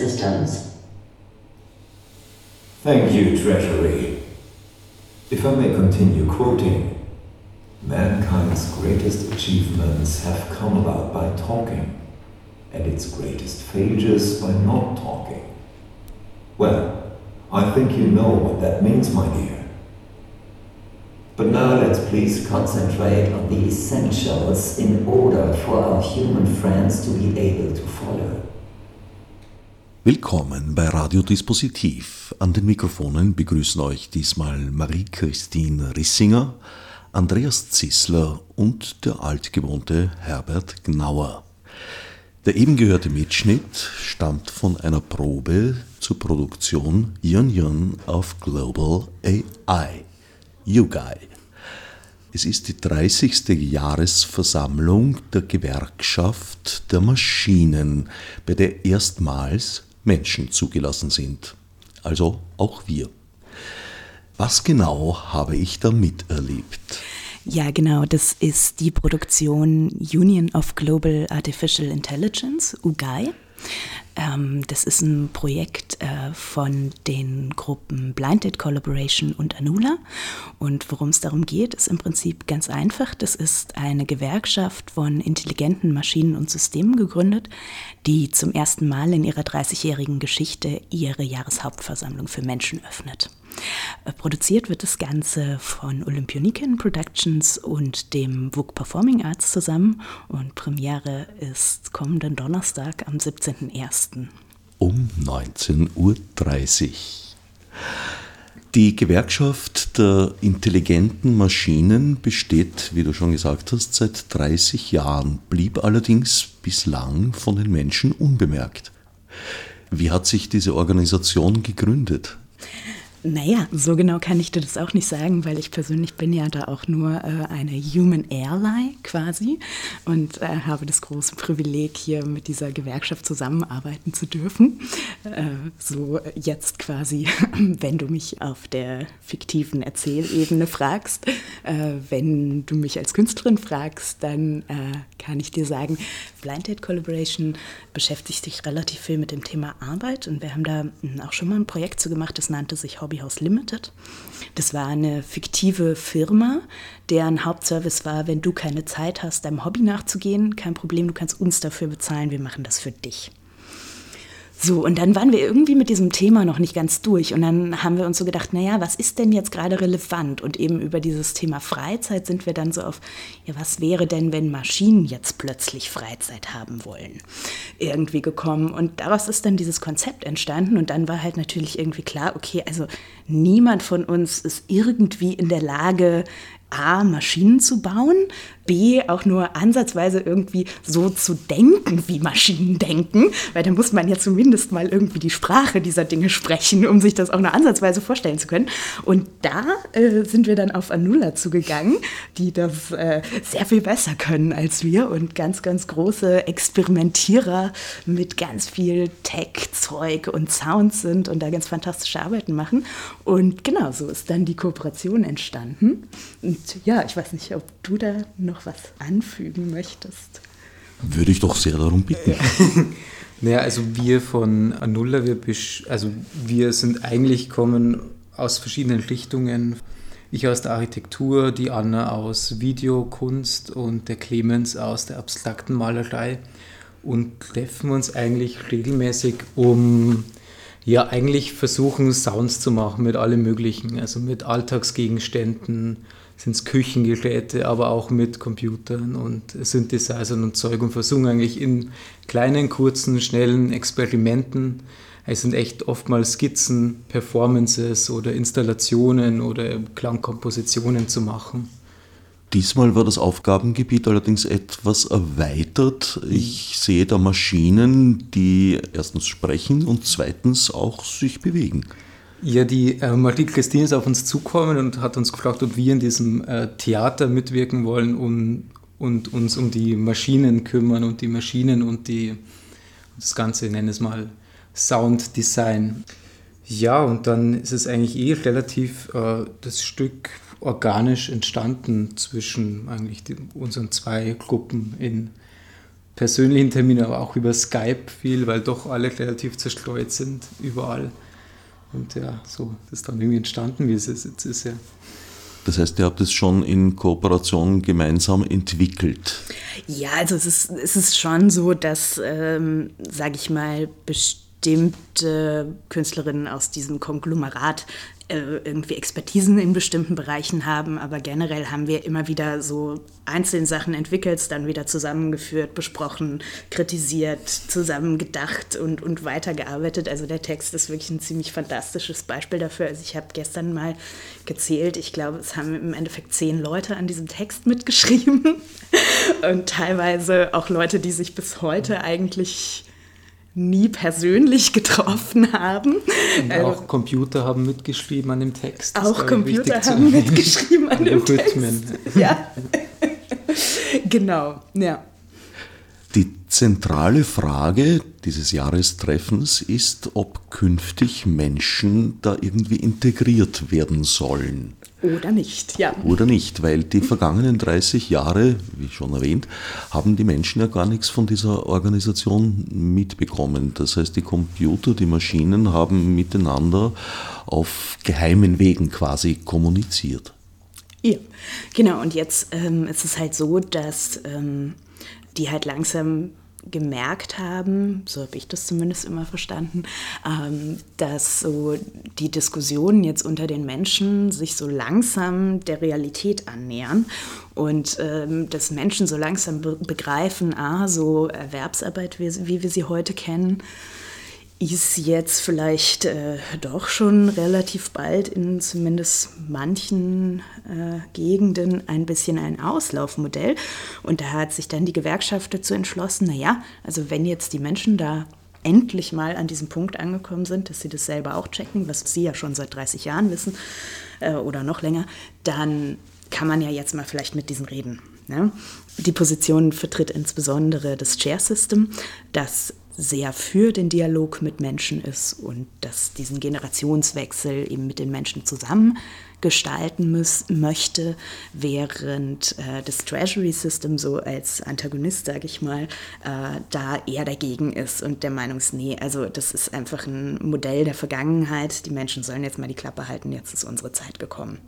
Systems. Thank you, Treasury. If I may continue quoting, mankind's greatest achievements have come about by talking, and its greatest failures by not talking. Well, I think you know what that means, my dear. But now let's please concentrate on the essentials in order for our human friends to be able to follow. Willkommen bei Radiodispositiv. An den Mikrofonen begrüßen euch diesmal Marie-Christine Rissinger, Andreas Zissler und der altgewohnte Herbert Gnauer. Der eben gehörte Mitschnitt stammt von einer Probe zur Produktion Yun Yun auf Global AI, YouGuy. Es ist die 30. Jahresversammlung der Gewerkschaft der Maschinen, bei der erstmals Menschen zugelassen sind. Also auch wir. Was genau habe ich da miterlebt? Ja, genau, das ist die Produktion Union of Global Artificial Intelligence, UGAI. Ähm, das ist ein Projekt äh, von den Gruppen Blinded Collaboration und Anula. Und worum es darum geht, ist im Prinzip ganz einfach. Das ist eine Gewerkschaft von intelligenten Maschinen und Systemen gegründet, die zum ersten Mal in ihrer 30-jährigen Geschichte ihre Jahreshauptversammlung für Menschen öffnet. Äh, produziert wird das Ganze von Olympioniken Productions und dem WUK Performing Arts zusammen und Premiere ist kommenden Donnerstag am 17.01. Um 19.30 Uhr. Die Gewerkschaft der intelligenten Maschinen besteht, wie du schon gesagt hast, seit 30 Jahren, blieb allerdings bislang von den Menschen unbemerkt. Wie hat sich diese Organisation gegründet? Naja, so genau kann ich dir das auch nicht sagen, weil ich persönlich bin ja da auch nur äh, eine Human Ally quasi und äh, habe das große Privileg, hier mit dieser Gewerkschaft zusammenarbeiten zu dürfen. Äh, so jetzt quasi, wenn du mich auf der fiktiven Erzählebene fragst, äh, wenn du mich als Künstlerin fragst, dann äh, kann ich dir sagen, Blind Date Collaboration beschäftigt sich relativ viel mit dem Thema Arbeit und wir haben da hm, auch schon mal ein Projekt zu gemacht, das nannte sich Hobby Hobbyhaus Limited. Das war eine fiktive Firma, deren Hauptservice war, wenn du keine Zeit hast, deinem Hobby nachzugehen, kein Problem, du kannst uns dafür bezahlen, wir machen das für dich. So, und dann waren wir irgendwie mit diesem Thema noch nicht ganz durch. Und dann haben wir uns so gedacht, naja, was ist denn jetzt gerade relevant? Und eben über dieses Thema Freizeit sind wir dann so auf, ja, was wäre denn, wenn Maschinen jetzt plötzlich Freizeit haben wollen? Irgendwie gekommen. Und daraus ist dann dieses Konzept entstanden. Und dann war halt natürlich irgendwie klar, okay, also niemand von uns ist irgendwie in der Lage, A, Maschinen zu bauen, B, auch nur ansatzweise irgendwie so zu denken, wie Maschinen denken, weil da muss man ja zumindest mal irgendwie die Sprache dieser Dinge sprechen, um sich das auch nur ansatzweise vorstellen zu können. Und da äh, sind wir dann auf Anula zugegangen, die das äh, sehr viel besser können als wir und ganz, ganz große Experimentierer mit ganz viel Tech-Zeug und Sounds sind und da ganz fantastische Arbeiten machen. Und genau so ist dann die Kooperation entstanden. Und ja, ich weiß nicht, ob du da noch was anfügen möchtest. Würde ich doch sehr darum bitten. naja, also wir von Anulla, wir, also wir sind eigentlich kommen aus verschiedenen Richtungen. Ich aus der Architektur, die Anna aus Videokunst und der Clemens aus der abstrakten Malerei und treffen uns eigentlich regelmäßig, um Ja, eigentlich versuchen Sounds zu machen mit allem Möglichen, also mit Alltagsgegenständen, sind es Küchengeräte, aber auch mit Computern und Synthesizern und Zeug und versuchen eigentlich in kleinen, kurzen, schnellen Experimenten, es sind echt oftmals Skizzen, Performances oder Installationen oder Klangkompositionen zu machen. Diesmal war das Aufgabengebiet allerdings etwas erweitert. Ich sehe da Maschinen, die erstens sprechen und zweitens auch sich bewegen. Ja, die äh, Marie Christine ist auf uns zukommen und hat uns gefragt, ob wir in diesem äh, Theater mitwirken wollen um, und uns um die Maschinen kümmern und die Maschinen und die, das Ganze, ich nenne es mal Sound Design. Ja, und dann ist es eigentlich eh relativ äh, das Stück organisch entstanden zwischen eigentlich die, unseren zwei Gruppen in persönlichen Terminen, aber auch über Skype viel, weil doch alle relativ zerstreut sind überall. Und ja, so ist dann irgendwie entstanden, wie es jetzt ist, ja. Das heißt, ihr habt es schon in Kooperation gemeinsam entwickelt. Ja, also es ist, es ist schon so, dass, ähm, sage ich mal, bestimmte Künstlerinnen aus diesem Konglomerat irgendwie Expertisen in bestimmten Bereichen haben, aber generell haben wir immer wieder so einzelne Sachen entwickelt, dann wieder zusammengeführt, besprochen, kritisiert, zusammen gedacht und, und weitergearbeitet. Also der Text ist wirklich ein ziemlich fantastisches Beispiel dafür. Also ich habe gestern mal gezählt, ich glaube, es haben im Endeffekt zehn Leute an diesem Text mitgeschrieben und teilweise auch Leute, die sich bis heute eigentlich nie persönlich getroffen haben. Und auch also, Computer haben mitgeschrieben an dem Text. Das auch Computer haben mitgeschrieben an dem Text. Ja. genau, ja. Die zentrale Frage dieses Jahrestreffens ist, ob künftig Menschen da irgendwie integriert werden sollen. Oder nicht, ja. Oder nicht, weil die vergangenen 30 Jahre, wie schon erwähnt, haben die Menschen ja gar nichts von dieser Organisation mitbekommen. Das heißt, die Computer, die Maschinen haben miteinander auf geheimen Wegen quasi kommuniziert. Ja, genau. Und jetzt ähm, ist es halt so, dass ähm, die halt langsam gemerkt haben, so habe ich das zumindest immer verstanden, ähm, dass so die Diskussionen jetzt unter den Menschen sich so langsam der Realität annähern und ähm, dass Menschen so langsam begreifen, ah, so Erwerbsarbeit, wie, wie wir sie heute kennen, ist jetzt vielleicht äh, doch schon relativ bald in zumindest manchen äh, Gegenden ein bisschen ein Auslaufmodell. Und da hat sich dann die Gewerkschaft dazu entschlossen, naja, also wenn jetzt die Menschen da endlich mal an diesem Punkt angekommen sind, dass sie das selber auch checken, was sie ja schon seit 30 Jahren wissen äh, oder noch länger, dann kann man ja jetzt mal vielleicht mit diesen reden. Ne? Die Position vertritt insbesondere das Chair System, das sehr für den Dialog mit Menschen ist und dass diesen Generationswechsel eben mit den Menschen zusammen gestalten muss, möchte, während äh, das Treasury System so als Antagonist, sage ich mal, äh, da eher dagegen ist und der Meinung ist, nee, also das ist einfach ein Modell der Vergangenheit, die Menschen sollen jetzt mal die Klappe halten, jetzt ist unsere Zeit gekommen.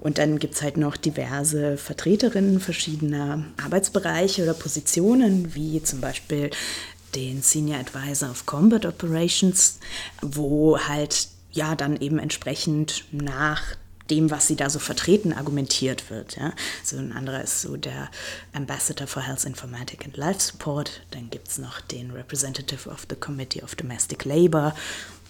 Und dann gibt es halt noch diverse Vertreterinnen verschiedener Arbeitsbereiche oder Positionen, wie zum Beispiel den Senior Advisor of Combat Operations, wo halt ja dann eben entsprechend nach dem, was sie da so vertreten, argumentiert wird. Ja. So ein anderer ist so der Ambassador for Health Informatic and Life Support. Dann gibt es noch den Representative of the Committee of Domestic Labor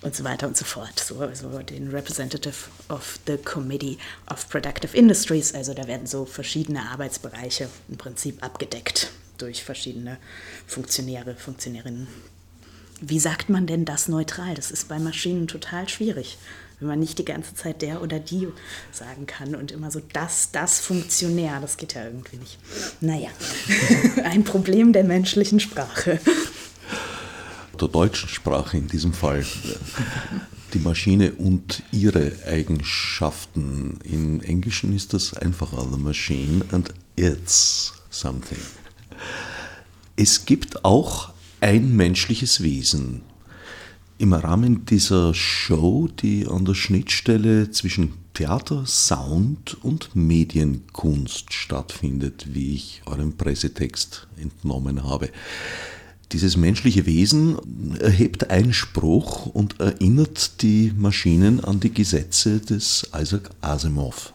und so weiter und so fort. So also den Representative of the Committee of Productive Industries. Also da werden so verschiedene Arbeitsbereiche im Prinzip abgedeckt durch verschiedene Funktionäre, Funktionärinnen. Wie sagt man denn das neutral? Das ist bei Maschinen total schwierig, wenn man nicht die ganze Zeit der oder die sagen kann und immer so das, das Funktionär. Das geht ja irgendwie nicht. Naja, ein Problem der menschlichen Sprache. Der deutschen Sprache in diesem Fall. Die Maschine und ihre Eigenschaften. Im Englischen ist das einfacher. The machine and its something. Es gibt auch ein menschliches Wesen. Im Rahmen dieser Show, die an der Schnittstelle zwischen Theater, Sound und Medienkunst stattfindet, wie ich eurem Pressetext entnommen habe. Dieses menschliche Wesen erhebt Einspruch und erinnert die Maschinen an die Gesetze des Isaac Asimov,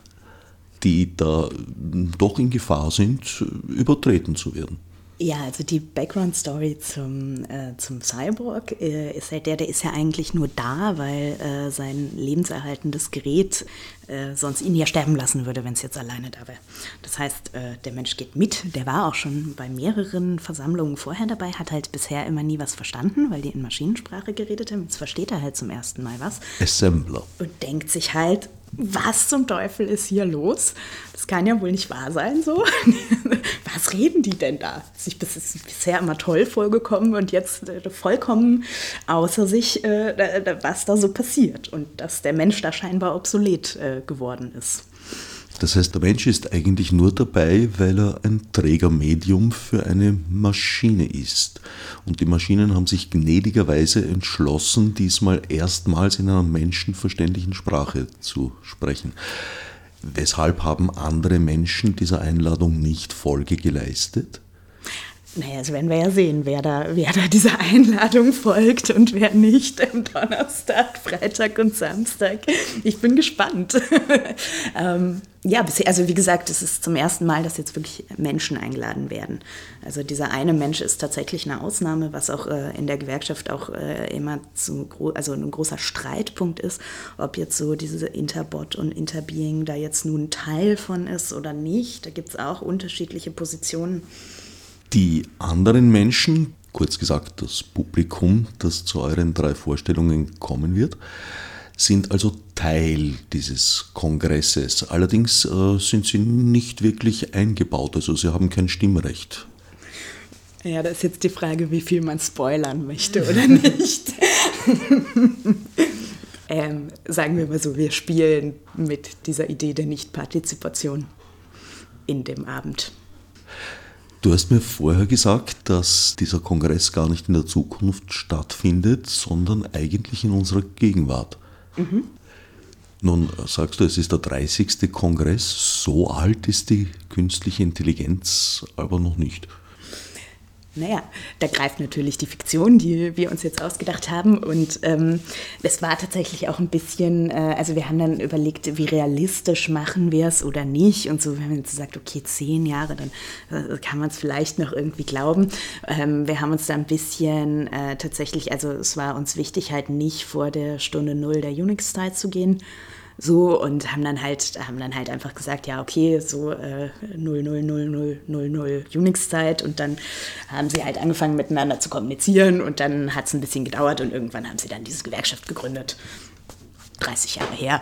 die da doch in Gefahr sind, übertreten zu werden. Ja, also die Background-Story zum, äh, zum Cyborg äh, ist halt der, der ist ja eigentlich nur da, weil äh, sein lebenserhaltendes Gerät äh, sonst ihn ja sterben lassen würde, wenn es jetzt alleine da wäre. Das heißt, äh, der Mensch geht mit, der war auch schon bei mehreren Versammlungen vorher dabei, hat halt bisher immer nie was verstanden, weil die in Maschinensprache geredet haben. Jetzt versteht er halt zum ersten Mal was. Assembler. Und denkt sich halt, was zum Teufel ist hier los? Das kann ja wohl nicht wahr sein so. was reden die denn da? Ich bin bisher immer toll vorgekommen und jetzt äh, vollkommen außer sich, äh, was da so passiert und dass der Mensch da scheinbar obsolet äh, geworden ist. Das heißt, der Mensch ist eigentlich nur dabei, weil er ein Trägermedium für eine Maschine ist. Und die Maschinen haben sich gnädigerweise entschlossen, diesmal erstmals in einer menschenverständlichen Sprache zu sprechen. Weshalb haben andere Menschen dieser Einladung nicht Folge geleistet? Naja, das werden wir ja sehen, wer da, wer da dieser Einladung folgt und wer nicht am Donnerstag, Freitag und Samstag. Ich bin gespannt. ähm, ja, bisher, also wie gesagt, es ist zum ersten Mal, dass jetzt wirklich Menschen eingeladen werden. Also dieser eine Mensch ist tatsächlich eine Ausnahme, was auch äh, in der Gewerkschaft auch äh, immer zu also ein großer Streitpunkt ist, ob jetzt so diese Interbot und Interbeing da jetzt nun Teil von ist oder nicht. Da gibt es auch unterschiedliche Positionen. Die anderen Menschen, kurz gesagt das Publikum, das zu euren drei Vorstellungen kommen wird, sind also Teil dieses Kongresses. Allerdings äh, sind sie nicht wirklich eingebaut, also sie haben kein Stimmrecht. Ja, da ist jetzt die Frage, wie viel man spoilern möchte oder nicht. ähm, sagen wir mal so, wir spielen mit dieser Idee der Nichtpartizipation in dem Abend. Du hast mir vorher gesagt, dass dieser Kongress gar nicht in der Zukunft stattfindet, sondern eigentlich in unserer Gegenwart. Mhm. Nun sagst du, es ist der 30. Kongress, so alt ist die künstliche Intelligenz aber noch nicht. Naja, da greift natürlich die Fiktion, die wir uns jetzt ausgedacht haben. Und ähm, es war tatsächlich auch ein bisschen, äh, also wir haben dann überlegt, wie realistisch machen wir es oder nicht. Und so, wenn man jetzt sagt, okay, zehn Jahre, dann äh, kann man es vielleicht noch irgendwie glauben. Ähm, wir haben uns da ein bisschen äh, tatsächlich, also es war uns wichtig, halt nicht vor der Stunde Null der Unix-Zeit zu gehen so und haben dann halt, haben dann halt einfach gesagt, ja, okay, so äh, 000000 Unix-Zeit und dann haben sie halt angefangen miteinander zu kommunizieren und dann hat es ein bisschen gedauert und irgendwann haben sie dann diese Gewerkschaft gegründet. 30 Jahre her.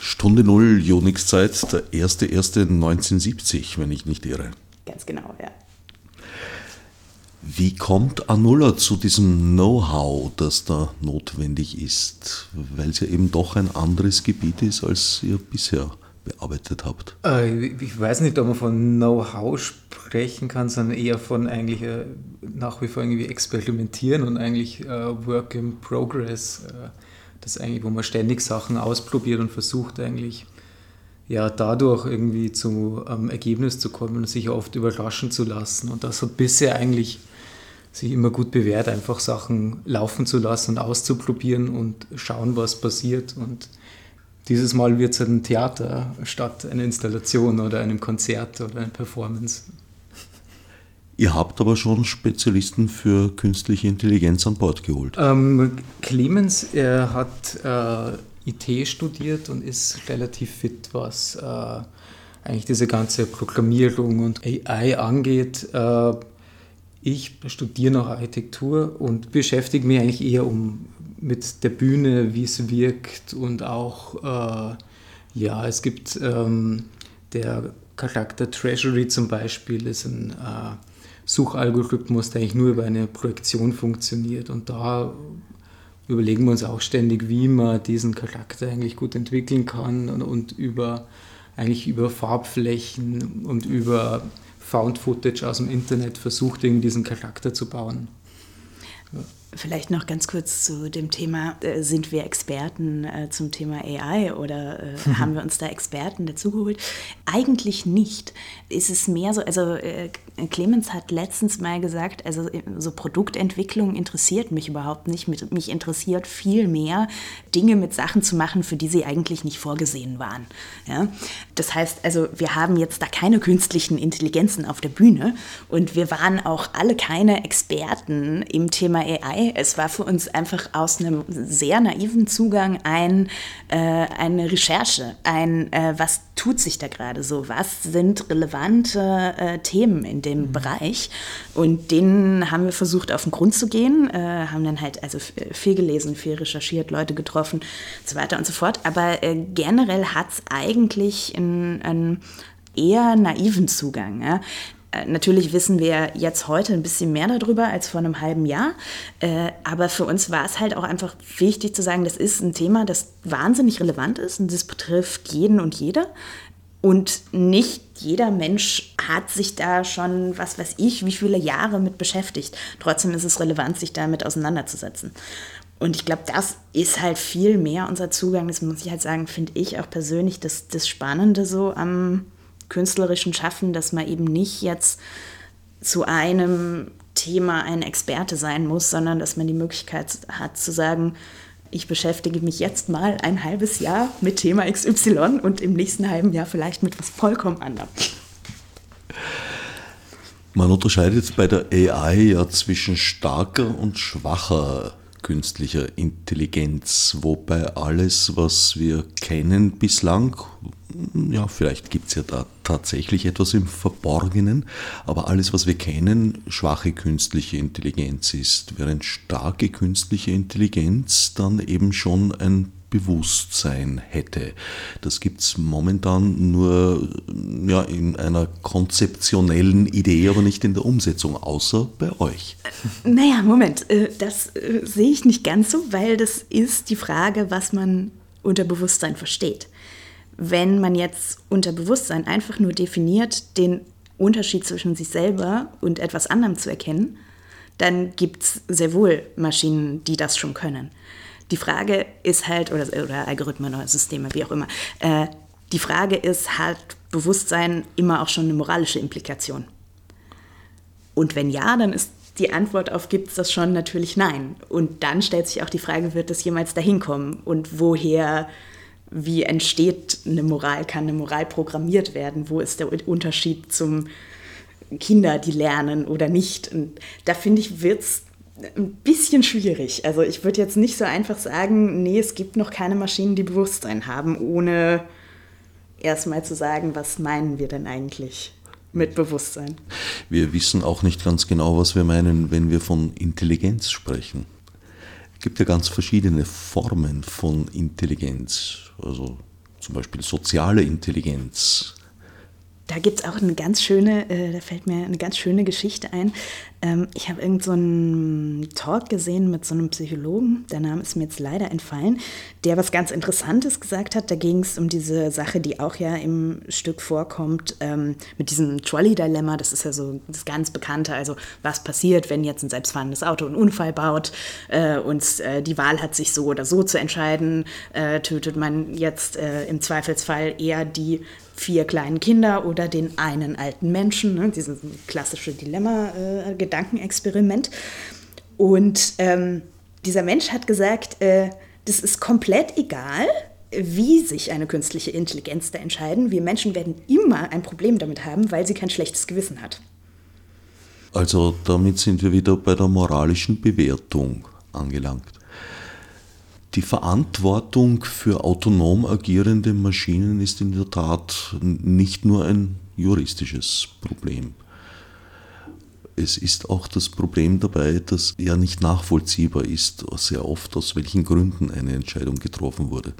Stunde Null Unix-Zeit, der 1.1.1970, wenn ich nicht irre. Ganz genau, ja. Wie kommt Anulla zu diesem Know-how, das da notwendig ist, weil es ja eben doch ein anderes Gebiet ist, als ihr bisher bearbeitet habt? Äh, ich weiß nicht, ob man von Know-how sprechen kann, sondern eher von eigentlich äh, nach wie vor irgendwie experimentieren und eigentlich äh, Work in Progress. das eigentlich, wo man ständig Sachen ausprobiert und versucht eigentlich ja, dadurch irgendwie zu einem Ergebnis zu kommen und sich oft überraschen zu lassen. Und das hat bisher eigentlich sich immer gut bewährt, einfach Sachen laufen zu lassen und auszuprobieren und schauen, was passiert. Und dieses Mal wird es halt ein Theater statt einer Installation oder einem Konzert oder einer Performance. Ihr habt aber schon Spezialisten für künstliche Intelligenz an Bord geholt. Ähm, Clemens, er hat äh, IT studiert und ist relativ fit, was äh, eigentlich diese ganze Programmierung und AI angeht. Äh, ich studiere noch Architektur und beschäftige mich eigentlich eher um, mit der Bühne, wie es wirkt und auch, äh, ja, es gibt ähm, der Charakter Treasury zum Beispiel, ist ein äh, Suchalgorithmus, der eigentlich nur über eine Projektion funktioniert und da überlegen wir uns auch ständig, wie man diesen Charakter eigentlich gut entwickeln kann und, und über eigentlich über Farbflächen und über Found Footage aus dem Internet versucht, irgendwie diesen Charakter zu bauen. Vielleicht noch ganz kurz zu dem Thema, äh, sind wir Experten äh, zum Thema AI oder äh, haben wir uns da Experten dazugeholt? Eigentlich nicht. Ist es mehr so, also äh, Clemens hat letztens mal gesagt, also äh, so Produktentwicklung interessiert mich überhaupt nicht. Mich interessiert viel mehr, Dinge mit Sachen zu machen, für die sie eigentlich nicht vorgesehen waren. Ja? Das heißt, also wir haben jetzt da keine künstlichen Intelligenzen auf der Bühne und wir waren auch alle keine Experten im Thema AI es war für uns einfach aus einem sehr naiven Zugang ein, äh, eine Recherche, ein, äh, was tut sich da gerade so, was sind relevante äh, Themen in dem mhm. Bereich. Und denen haben wir versucht, auf den Grund zu gehen, äh, haben dann halt also viel gelesen, viel recherchiert, Leute getroffen und so weiter und so fort. Aber äh, generell hat es eigentlich einen eher naiven Zugang. Ja? Äh, natürlich wissen wir jetzt heute ein bisschen mehr darüber als vor einem halben Jahr. Äh, aber für uns war es halt auch einfach wichtig zu sagen, das ist ein Thema, das wahnsinnig relevant ist und das betrifft jeden und jede. Und nicht jeder Mensch hat sich da schon, was weiß ich, wie viele Jahre mit beschäftigt. Trotzdem ist es relevant, sich damit auseinanderzusetzen. Und ich glaube, das ist halt viel mehr unser Zugang. Das muss ich halt sagen, finde ich auch persönlich das, das Spannende so am, künstlerischen Schaffen, dass man eben nicht jetzt zu einem Thema ein Experte sein muss, sondern dass man die Möglichkeit hat zu sagen, ich beschäftige mich jetzt mal ein halbes Jahr mit Thema XY und im nächsten halben Jahr vielleicht mit was vollkommen anderem. Man unterscheidet bei der AI ja zwischen starker und schwacher künstlicher Intelligenz, wobei alles, was wir kennen bislang, ja, vielleicht gibt es ja da tatsächlich etwas im Verborgenen, aber alles, was wir kennen, schwache künstliche Intelligenz ist, während starke künstliche Intelligenz dann eben schon ein Bewusstsein hätte. Das gibt es momentan nur ja, in einer konzeptionellen Idee, aber nicht in der Umsetzung, außer bei euch. Naja, Moment, äh, das äh, sehe ich nicht ganz so, weil das ist die Frage, was man unter Bewusstsein versteht. Wenn man jetzt unter Bewusstsein einfach nur definiert, den Unterschied zwischen sich selber und etwas anderem zu erkennen, dann gibt es sehr wohl Maschinen, die das schon können. Die Frage ist halt, oder, oder Algorithmen oder Systeme, wie auch immer, äh, die Frage ist, hat Bewusstsein immer auch schon eine moralische Implikation? Und wenn ja, dann ist die Antwort auf gibt es das schon natürlich nein. Und dann stellt sich auch die Frage, wird das jemals dahin kommen? Und woher, wie entsteht eine Moral? Kann eine Moral programmiert werden? Wo ist der Unterschied zum Kinder, die lernen oder nicht? Und da finde ich, wird es ein bisschen schwierig. Also ich würde jetzt nicht so einfach sagen, nee, es gibt noch keine Maschinen, die Bewusstsein haben, ohne erstmal zu sagen, was meinen wir denn eigentlich mit Bewusstsein. Wir wissen auch nicht ganz genau, was wir meinen, wenn wir von Intelligenz sprechen. Es gibt ja ganz verschiedene Formen von Intelligenz, also zum Beispiel soziale Intelligenz, da gibt es auch eine ganz schöne, äh, da fällt mir eine ganz schöne Geschichte ein. Ähm, ich habe irgend so Talk gesehen mit so einem Psychologen, der Name ist mir jetzt leider entfallen, der was ganz Interessantes gesagt hat. Da ging es um diese Sache, die auch ja im Stück vorkommt, ähm, mit diesem Trolley-Dilemma. Das ist ja so das ganz Bekannte. Also was passiert, wenn jetzt ein selbstfahrendes Auto einen Unfall baut äh, und äh, die Wahl hat, sich so oder so zu entscheiden, äh, tötet man jetzt äh, im Zweifelsfall eher die vier kleinen Kinder oder den einen alten Menschen, ne, dieses klassische Dilemma-Gedankenexperiment. Äh, Und ähm, dieser Mensch hat gesagt, äh, das ist komplett egal, wie sich eine künstliche Intelligenz da entscheiden. Wir Menschen werden immer ein Problem damit haben, weil sie kein schlechtes Gewissen hat. Also damit sind wir wieder bei der moralischen Bewertung angelangt. Die Verantwortung für autonom agierende Maschinen ist in der Tat nicht nur ein juristisches Problem. Es ist auch das Problem dabei, dass ja nicht nachvollziehbar ist, sehr oft aus welchen Gründen eine Entscheidung getroffen wurde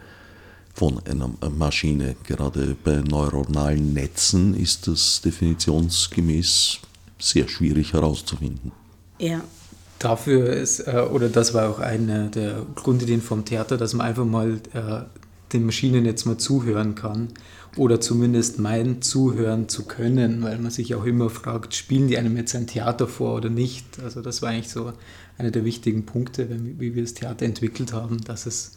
von einer Maschine. Gerade bei neuronalen Netzen ist das definitionsgemäß sehr schwierig herauszufinden. Ja, Dafür ist, äh, oder das war auch eine der Grundideen vom Theater, dass man einfach mal äh, den Maschinen jetzt mal zuhören kann oder zumindest meint, zuhören zu können, weil man sich auch immer fragt, spielen die einem jetzt ein Theater vor oder nicht? Also das war eigentlich so einer der wichtigen Punkte, wie wir das Theater entwickelt haben, dass es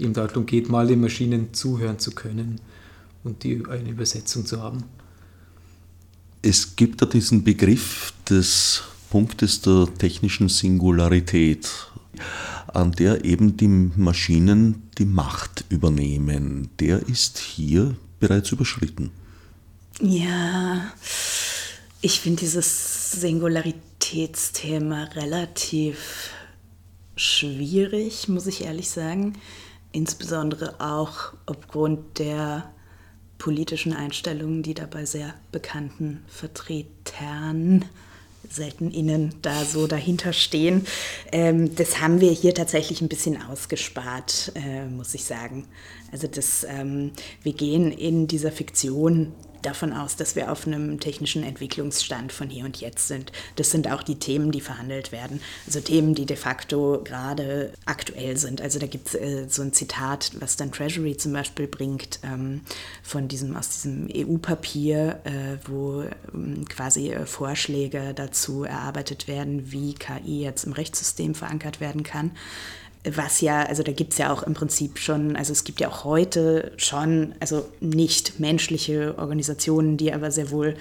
eben darum geht, mal den Maschinen zuhören zu können und die eine Übersetzung zu haben. Es gibt da diesen Begriff des Punktes der technischen Singularität, an der eben die Maschinen die Macht übernehmen. Der ist hier bereits überschritten. Ja, ich finde dieses Singularitätsthema relativ schwierig, muss ich ehrlich sagen. Insbesondere auch aufgrund der politischen Einstellungen, die dabei sehr bekannten Vertretern selten innen da so dahinter stehen. Ähm, das haben wir hier tatsächlich ein bisschen ausgespart, äh, muss ich sagen. Also das, ähm, wir gehen in dieser Fiktion davon aus, dass wir auf einem technischen Entwicklungsstand von hier und jetzt sind. Das sind auch die Themen, die verhandelt werden. Also Themen, die de facto gerade aktuell sind. Also da gibt es äh, so ein Zitat, was dann Treasury zum Beispiel bringt, ähm, von diesem, aus diesem EU-Papier, äh, wo ähm, quasi äh, Vorschläge dazu erarbeitet werden, wie KI jetzt im Rechtssystem verankert werden kann was ja, also da gibt es ja auch im Prinzip schon, also es gibt ja auch heute schon, also nicht menschliche Organisationen, die aber sehr wohl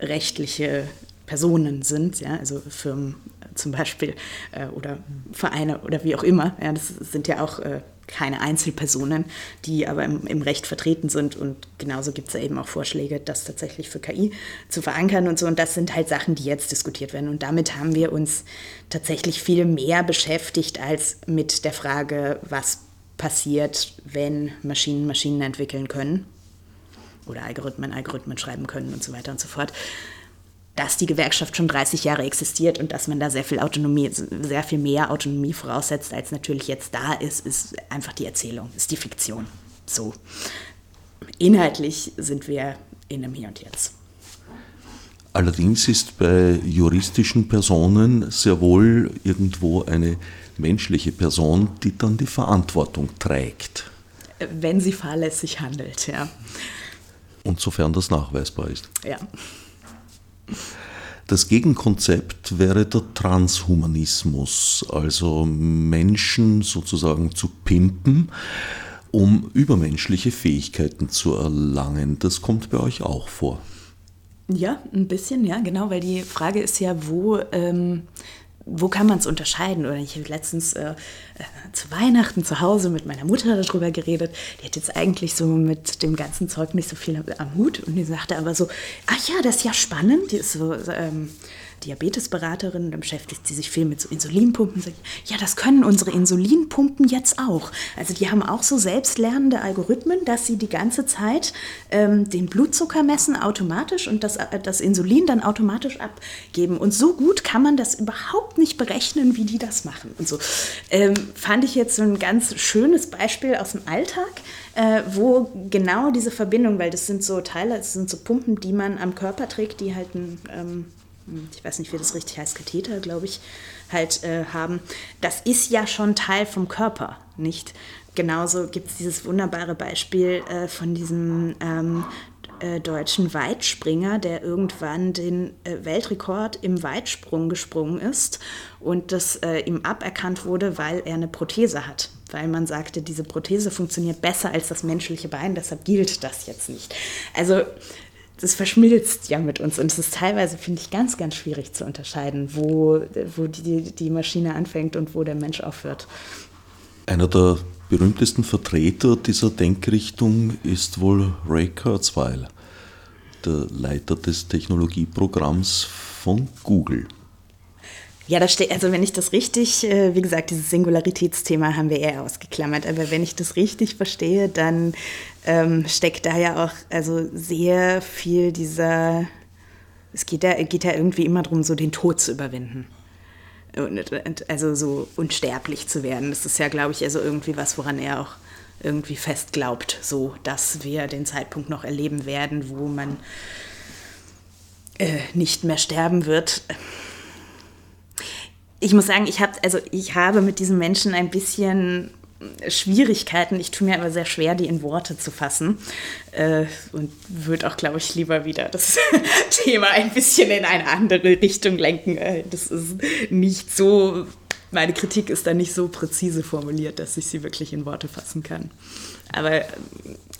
rechtliche Personen sind, ja, also Firmen zum Beispiel äh, oder Vereine oder wie auch immer. Ja, das sind ja auch äh, keine Einzelpersonen, die aber im, im Recht vertreten sind. Und genauso gibt es eben auch Vorschläge, das tatsächlich für KI zu verankern und so. Und das sind halt Sachen, die jetzt diskutiert werden. Und damit haben wir uns tatsächlich viel mehr beschäftigt als mit der Frage, was passiert, wenn Maschinen Maschinen entwickeln können oder Algorithmen Algorithmen schreiben können und so weiter und so fort dass die Gewerkschaft schon 30 Jahre existiert und dass man da sehr viel Autonomie, sehr viel mehr Autonomie voraussetzt, als natürlich jetzt da ist, ist einfach die Erzählung, ist die Fiktion. So. Inhaltlich sind wir in einem Hier und Jetzt. Allerdings ist bei juristischen Personen sehr wohl irgendwo eine menschliche Person, die dann die Verantwortung trägt. Wenn sie fahrlässig handelt, ja. Und sofern das nachweisbar ist. Ja. Das Gegenkonzept wäre der Transhumanismus, also Menschen sozusagen zu pimpen, um übermenschliche Fähigkeiten zu erlangen. Das kommt bei euch auch vor. Ja, ein bisschen, ja, genau, weil die Frage ist ja, wo ähm, wo kann man es unterscheiden? Oder ich habe letztens äh, äh, zu Weihnachten zu Hause mit meiner Mutter darüber geredet. Die hat jetzt eigentlich so mit dem ganzen Zeug nicht so viel am Hut. Und die sagte aber so, ach ja, das ist ja spannend. Die ist so, ähm, Diabetesberaterin, dann beschäftigt sie sich viel mit so Insulinpumpen. Sagt, ja, das können unsere Insulinpumpen jetzt auch. Also die haben auch so selbstlernende Algorithmen, dass sie die ganze Zeit ähm, den Blutzucker messen automatisch und das, äh, das Insulin dann automatisch abgeben. Und so gut kann man das überhaupt nicht berechnen, wie die das machen. Und so ähm, fand ich jetzt so ein ganz schönes Beispiel aus dem Alltag, äh, wo genau diese Verbindung, weil das sind so Teile, das sind so Pumpen, die man am Körper trägt, die halt ein ähm, ich weiß nicht, wie das richtig heißt, Katheter, glaube ich, halt äh, haben, das ist ja schon Teil vom Körper, nicht? Genauso gibt es dieses wunderbare Beispiel äh, von diesem ähm, äh, deutschen Weitspringer, der irgendwann den äh, Weltrekord im Weitsprung gesprungen ist und das äh, ihm aberkannt wurde, weil er eine Prothese hat weil man sagte, diese Prothese funktioniert besser als das menschliche Bein, deshalb gilt das jetzt nicht. Also das verschmilzt ja mit uns und es ist teilweise, finde ich, ganz, ganz schwierig zu unterscheiden, wo, wo die, die Maschine anfängt und wo der Mensch aufhört. Einer der berühmtesten Vertreter dieser Denkrichtung ist wohl Ray Kurzweil, der Leiter des Technologieprogramms von Google. Ja, da steht, also wenn ich das richtig, äh, wie gesagt, dieses Singularitätsthema haben wir eher ausgeklammert, aber wenn ich das richtig verstehe, dann ähm, steckt da ja auch also sehr viel dieser, es geht da, geht da irgendwie immer darum, so den Tod zu überwinden. Und, also so unsterblich zu werden. Das ist ja, glaube ich, also irgendwie was, woran er auch irgendwie fest glaubt, so dass wir den Zeitpunkt noch erleben werden, wo man äh, nicht mehr sterben wird ich muss sagen, ich, hab, also ich habe mit diesen Menschen ein bisschen Schwierigkeiten. Ich tue mir aber sehr schwer, die in Worte zu fassen. Äh, und würde auch, glaube ich, lieber wieder das Thema ein bisschen in eine andere Richtung lenken. Äh, das ist nicht so, meine Kritik ist da nicht so präzise formuliert, dass ich sie wirklich in Worte fassen kann. Aber äh,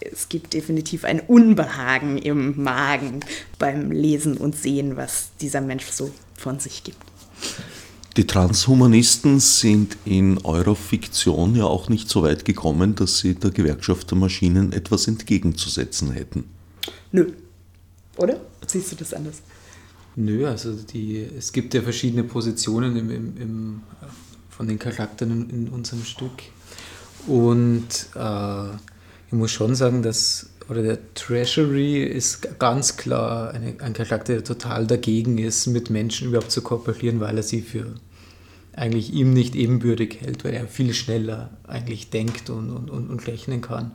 es gibt definitiv ein Unbehagen im Magen beim Lesen und Sehen, was dieser Mensch so von sich gibt. Die Transhumanisten sind in eurer Fiktion ja auch nicht so weit gekommen, dass sie der Gewerkschaft der Maschinen etwas entgegenzusetzen hätten. Nö. Oder? Siehst du das anders? Nö, also die, es gibt ja verschiedene Positionen im, im, im von den Charakteren in, in unserem Stück. Und äh, ich muss schon sagen, dass oder der Treasury ist ganz klar eine, ein Charakter, der total dagegen ist, mit Menschen überhaupt zu kooperieren, weil er sie für eigentlich ihm nicht ebenbürtig hält, weil er viel schneller eigentlich denkt und, und, und, rechnen kann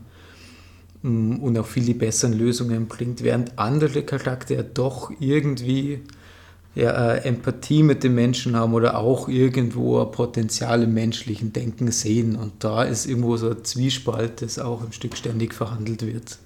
mm, und auch viel die besseren Lösungen bringt, während andere Charaktere doch irgendwie ja, äh, Empathie mit den Menschen haben oder auch irgendwo ein Potenzial im menschlichen Denken sehen. Und da ist irgendwo so ein Zwiespalt, das auch im Stück ständig verhandelt wird. So.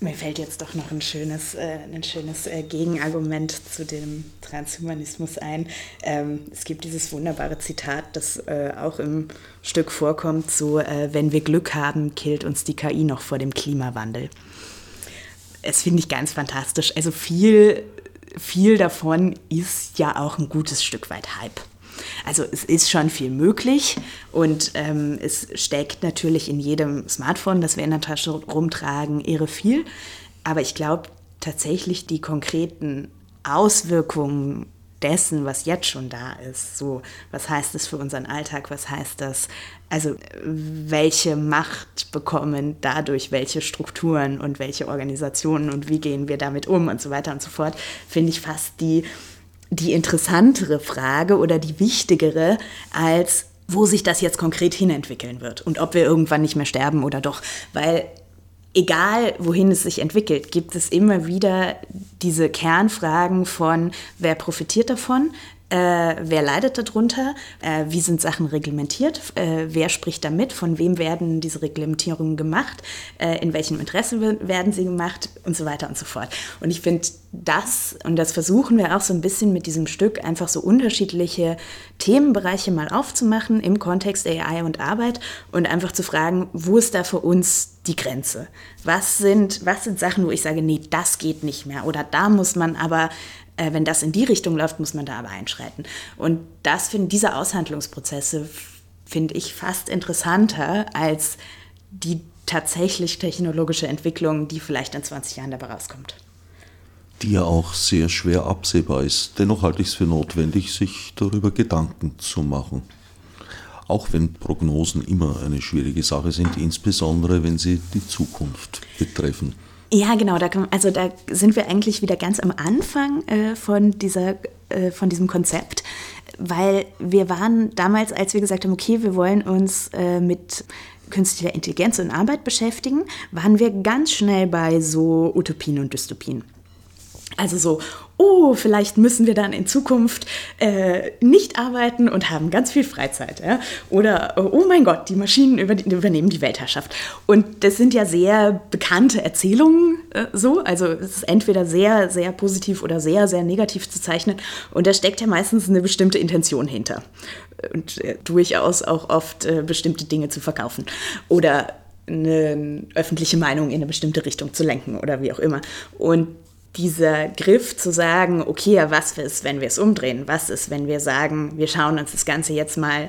Mir fällt jetzt doch noch ein schönes, äh, ein schönes äh, Gegenargument zu dem Transhumanismus ein. Ähm, es gibt dieses wunderbare Zitat, das äh, auch im Stück vorkommt, so, äh, wenn wir Glück haben, killt uns die KI noch vor dem Klimawandel es finde ich ganz fantastisch. Also viel, viel davon ist ja auch ein gutes Stück weit Hype. Also es ist schon viel möglich und ähm, es steckt natürlich in jedem Smartphone, das wir in der Tasche rumtragen, irre viel. Aber ich glaube tatsächlich die konkreten Auswirkungen dessen, was jetzt schon da ist. So, was heißt das für unseren Alltag? Was heißt das? Also, welche Macht bekommen dadurch welche Strukturen und welche Organisationen und wie gehen wir damit um und so weiter und so fort, finde ich fast die, die interessantere Frage oder die wichtigere als wo sich das jetzt konkret hinentwickeln wird und ob wir irgendwann nicht mehr sterben oder doch, weil egal wohin es sich entwickelt, gibt es immer wieder diese Kernfragen von, wer profitiert davon, äh, wer leidet darunter? Äh, wie sind Sachen reglementiert? Äh, wer spricht da mit? Von wem werden diese Reglementierungen gemacht? Äh, in welchem Interesse werden sie gemacht? Und so weiter und so fort. Und ich finde das, und das versuchen wir auch so ein bisschen mit diesem Stück, einfach so unterschiedliche Themenbereiche mal aufzumachen im Kontext AI und Arbeit und einfach zu fragen, wo ist da für uns die Grenze? Was sind, was sind Sachen, wo ich sage, nee, das geht nicht mehr? Oder da muss man aber äh, wenn das in die Richtung läuft, muss man da aber einschreiten. Und das finde diese Aushandlungsprozesse finde ich fast interessanter als die tatsächlich technologische Entwicklung, die vielleicht in 20 Jahren dabei rauskommt. Die ja auch sehr schwer absehbar ist. Dennoch halte ich es für notwendig, sich darüber Gedanken zu machen. Auch wenn Prognosen immer eine schwierige Sache sind, insbesondere wenn sie die Zukunft betreffen. Ja, genau. Da kann, also da sind wir eigentlich wieder ganz am Anfang äh, von, dieser, äh, von diesem Konzept, weil wir waren damals, als wir gesagt haben, okay, wir wollen uns äh, mit künstlicher Intelligenz und Arbeit beschäftigen, waren wir ganz schnell bei so Utopien und Dystopien. Also so, oh, vielleicht müssen wir dann in Zukunft äh, nicht arbeiten und haben ganz viel Freizeit. Ja? Oder, oh mein Gott, die Maschinen über, übernehmen die Weltherrschaft. Und das sind ja sehr bekannte Erzählungen äh, so. Also es ist entweder sehr, sehr positiv oder sehr, sehr negativ zu zeichnen. Und da steckt ja meistens eine bestimmte Intention hinter. Und äh, durchaus auch oft äh, bestimmte Dinge zu verkaufen. Oder eine öffentliche Meinung in eine bestimmte Richtung zu lenken oder wie auch immer. Und dieser Griff zu sagen, okay, was ist, wenn wir es umdrehen? Was ist, wenn wir sagen, wir schauen uns das Ganze jetzt mal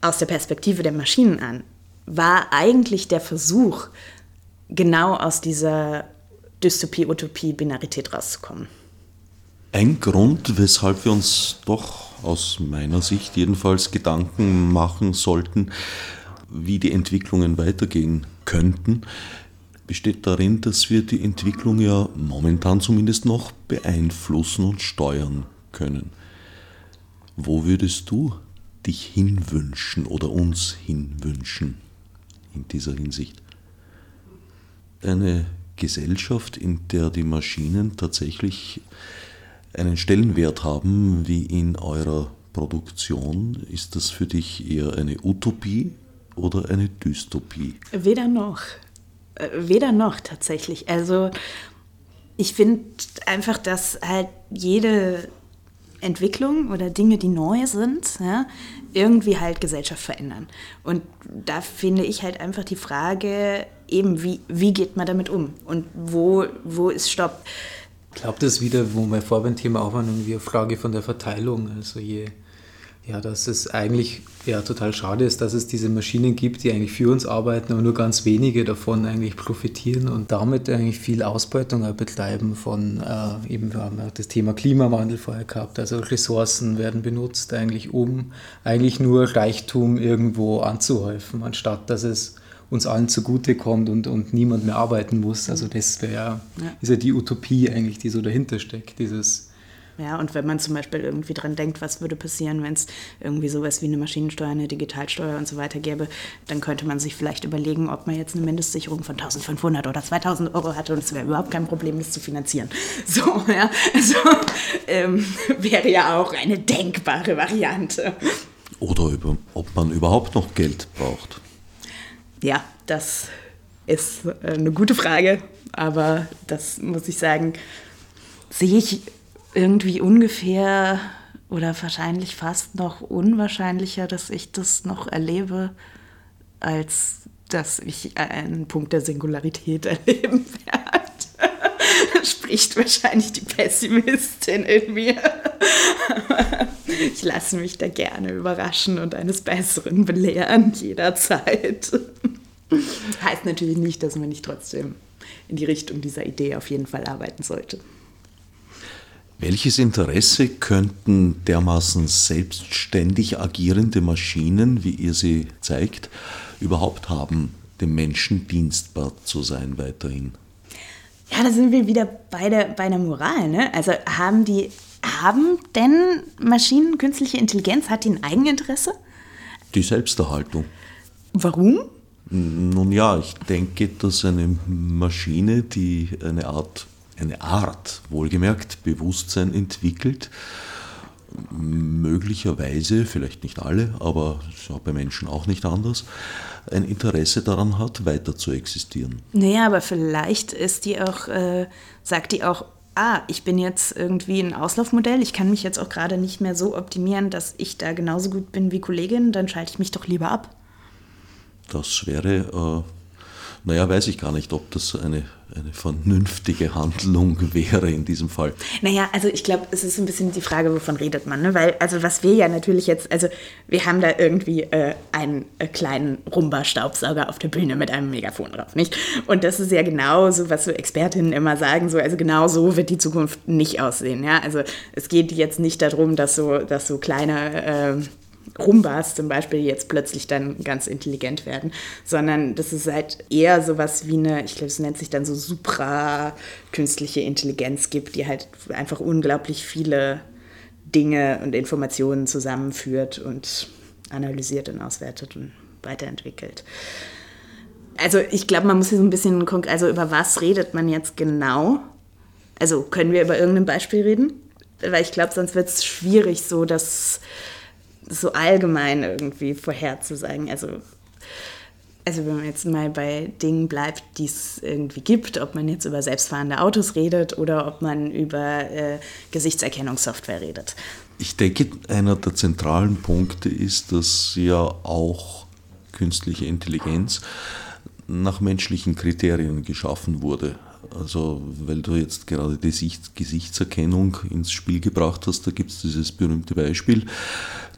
aus der Perspektive der Maschinen an? War eigentlich der Versuch, genau aus dieser Dystopie, Utopie, Binarität rauszukommen. Ein Grund, weshalb wir uns doch aus meiner Sicht jedenfalls Gedanken machen sollten, wie die Entwicklungen weitergehen könnten, besteht darin, dass wir die Entwicklung ja momentan zumindest noch beeinflussen und steuern können. Wo würdest du dich hinwünschen oder uns hinwünschen in dieser Hinsicht? Eine Gesellschaft, in der die Maschinen tatsächlich einen Stellenwert haben wie in eurer Produktion, ist das für dich eher eine Utopie oder eine Dystopie? Weder noch. Äh, weder noch tatsächlich. Also ich finde einfach, dass halt jede Entwicklung oder Dinge, die neu sind, ja, irgendwie halt Gesellschaft verändern. Und da finde ich halt einfach die Frage, eben, wie, wie geht man damit um? Und wo, wo ist Stopp? Ich glaube, das ist wieder, wo wir vor beim Thema auch waren, irgendwie eine Frage von der Verteilung. Also je ja, dass es eigentlich ja, total schade ist, dass es diese Maschinen gibt, die eigentlich für uns arbeiten, aber nur ganz wenige davon eigentlich profitieren und damit eigentlich viel Ausbeutung betreiben von, äh, eben wir haben ja das Thema Klimawandel vorher gehabt, also Ressourcen werden benutzt eigentlich, um eigentlich nur Reichtum irgendwo anzuhäufen, anstatt dass es uns allen zugutekommt und, und niemand mehr arbeiten muss. Also das wäre ja. ist ja die Utopie eigentlich, die so dahinter steckt, dieses ja, und wenn man zum Beispiel irgendwie dran denkt, was würde passieren, wenn es irgendwie sowas wie eine Maschinensteuer, eine Digitalsteuer und so weiter gäbe, dann könnte man sich vielleicht überlegen, ob man jetzt eine Mindestsicherung von 1500 oder 2000 Euro hatte und es wäre überhaupt kein Problem, das zu finanzieren. So, ja, also ähm, wäre ja auch eine denkbare Variante. Oder über, ob man überhaupt noch Geld braucht. Ja, das ist eine gute Frage, aber das muss ich sagen, sehe ich irgendwie ungefähr oder wahrscheinlich fast noch unwahrscheinlicher, dass ich das noch erlebe, als dass ich einen Punkt der Singularität erleben werde. Spricht wahrscheinlich die Pessimistin in mir. ich lasse mich da gerne überraschen und eines Besseren belehren jederzeit. Heißt natürlich nicht, dass man nicht trotzdem in die Richtung dieser Idee auf jeden Fall arbeiten sollte. Welches Interesse könnten dermaßen selbstständig agierende Maschinen, wie ihr sie zeigt, überhaupt haben, dem Menschen dienstbar zu sein weiterhin? Ja, da sind wir wieder bei der, bei der Moral. Ne? Also haben die, haben denn Maschinen, künstliche Intelligenz, hat die ein Eigeninteresse? Die Selbsterhaltung. Warum? Nun ja, ich denke, dass eine Maschine, die eine Art eine Art, wohlgemerkt, Bewusstsein entwickelt, möglicherweise, vielleicht nicht alle, aber ist auch bei Menschen auch nicht anders, ein Interesse daran hat, weiter zu existieren. Naja, aber vielleicht ist die auch, äh, sagt die auch, ah, ich bin jetzt irgendwie ein Auslaufmodell, ich kann mich jetzt auch gerade nicht mehr so optimieren, dass ich da genauso gut bin wie Kollegin, dann schalte ich mich doch lieber ab. Das wäre äh, naja, weiß ich gar nicht, ob das eine, eine vernünftige Handlung wäre in diesem Fall. Naja, also ich glaube, es ist ein bisschen die Frage, wovon redet man, ne? Weil, also was wir ja natürlich jetzt, also wir haben da irgendwie äh, einen äh, kleinen Rumba-Staubsauger auf der Bühne mit einem Megafon drauf, nicht? Und das ist ja genau so, was so Expertinnen immer sagen, so, also genau so wird die Zukunft nicht aussehen, ja? Also es geht jetzt nicht darum, dass so, dass so kleine äh, Rumbas zum Beispiel jetzt plötzlich dann ganz intelligent werden, sondern das ist halt eher sowas wie eine, ich glaube, es nennt sich dann so supra-künstliche Intelligenz gibt, die halt einfach unglaublich viele Dinge und Informationen zusammenführt und analysiert und auswertet und weiterentwickelt. Also ich glaube, man muss hier so ein bisschen, also über was redet man jetzt genau? Also können wir über irgendein Beispiel reden? Weil ich glaube, sonst wird es schwierig, so dass so allgemein irgendwie vorherzusagen. Also, also wenn man jetzt mal bei Dingen bleibt, die es irgendwie gibt, ob man jetzt über selbstfahrende Autos redet oder ob man über äh, Gesichtserkennungssoftware redet. Ich denke, einer der zentralen Punkte ist, dass ja auch künstliche Intelligenz nach menschlichen Kriterien geschaffen wurde. Also, weil du jetzt gerade die Gesichtserkennung ins Spiel gebracht hast, da gibt es dieses berühmte Beispiel,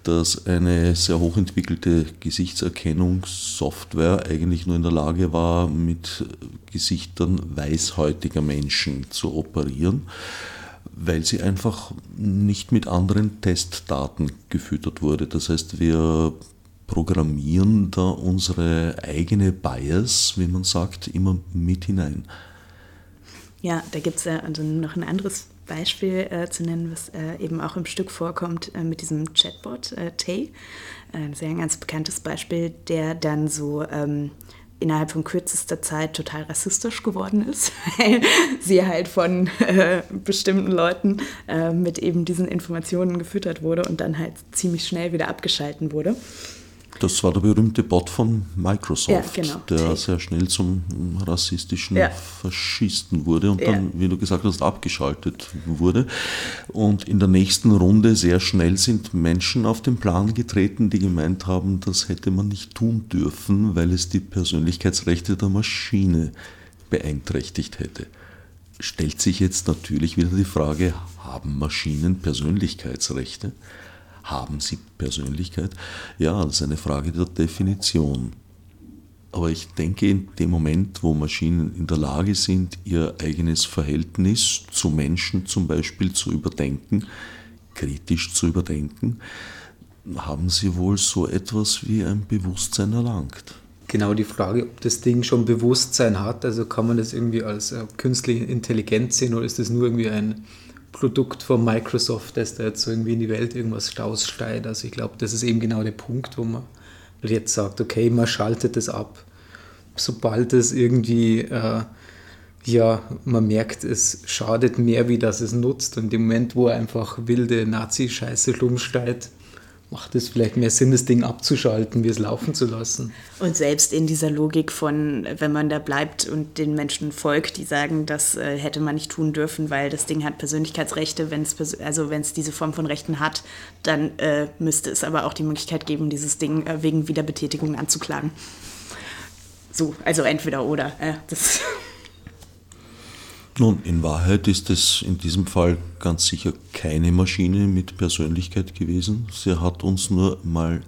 dass eine sehr hochentwickelte Gesichtserkennungssoftware eigentlich nur in der Lage war, mit Gesichtern weißhäutiger Menschen zu operieren, weil sie einfach nicht mit anderen Testdaten gefüttert wurde. Das heißt, wir programmieren da unsere eigene Bias, wie man sagt, immer mit hinein. Ja, da gibt es ja also noch ein anderes Beispiel äh, zu nennen, was äh, eben auch im Stück vorkommt äh, mit diesem Chatbot äh, Tay. Das ist ja ein ganz bekanntes Beispiel, der dann so ähm, innerhalb von kürzester Zeit total rassistisch geworden ist, weil sie halt von äh, bestimmten Leuten äh, mit eben diesen Informationen gefüttert wurde und dann halt ziemlich schnell wieder abgeschalten wurde. Das war der berühmte Bot von Microsoft, ja, genau. der sehr schnell zum rassistischen Ja. Faschisten wurde und Ja. dann, wie du gesagt hast, abgeschaltet wurde. Und in der nächsten Runde sehr schnell sind Menschen auf den Plan getreten, die gemeint haben, das hätte man nicht tun dürfen, weil es die Persönlichkeitsrechte der Maschine beeinträchtigt hätte. Stellt sich jetzt natürlich wieder die Frage, haben Maschinen Persönlichkeitsrechte? Haben sie Persönlichkeit? Ja, das ist eine Frage der Definition. Aber ich denke, in dem Moment, wo Maschinen in der Lage sind, ihr eigenes Verhältnis zu Menschen zum Beispiel zu überdenken, kritisch zu überdenken, haben sie wohl so etwas wie ein Bewusstsein erlangt. Genau die Frage, ob das Ding schon Bewusstsein hat, also kann man das irgendwie als äh, künstliche Intelligenz sehen oder ist das nur irgendwie ein Produkt von Microsoft, das da jetzt so irgendwie in die Welt irgendwas aussteigt. Also ich glaube, das ist eben genau der Punkt, wo man jetzt sagt, okay, man schaltet es ab. Sobald es irgendwie, äh, ja, man merkt, es schadet mehr, wie das es nutzt. Und im Moment, wo einfach wilde Nazi-Scheiße rumsteigt, macht es vielleicht mehr Sinn, das Ding abzuschalten, wie es laufen zu lassen. Und selbst in dieser Logik von, wenn man da bleibt und den Menschen folgt, die sagen, das äh, hätte man nicht tun dürfen, weil das Ding hat Persönlichkeitsrechte, wenn es also wenn es diese Form von Rechten hat, dann äh, müsste es aber auch die Möglichkeit geben, dieses Ding äh, wegen Wiederbetätigung anzuklagen. So, also entweder oder. Äh, das Nun, in Wahrheit ist es in diesem Fall ganz sicher keine Maschine mit Persönlichkeit gewesen. Sie hat uns nur mal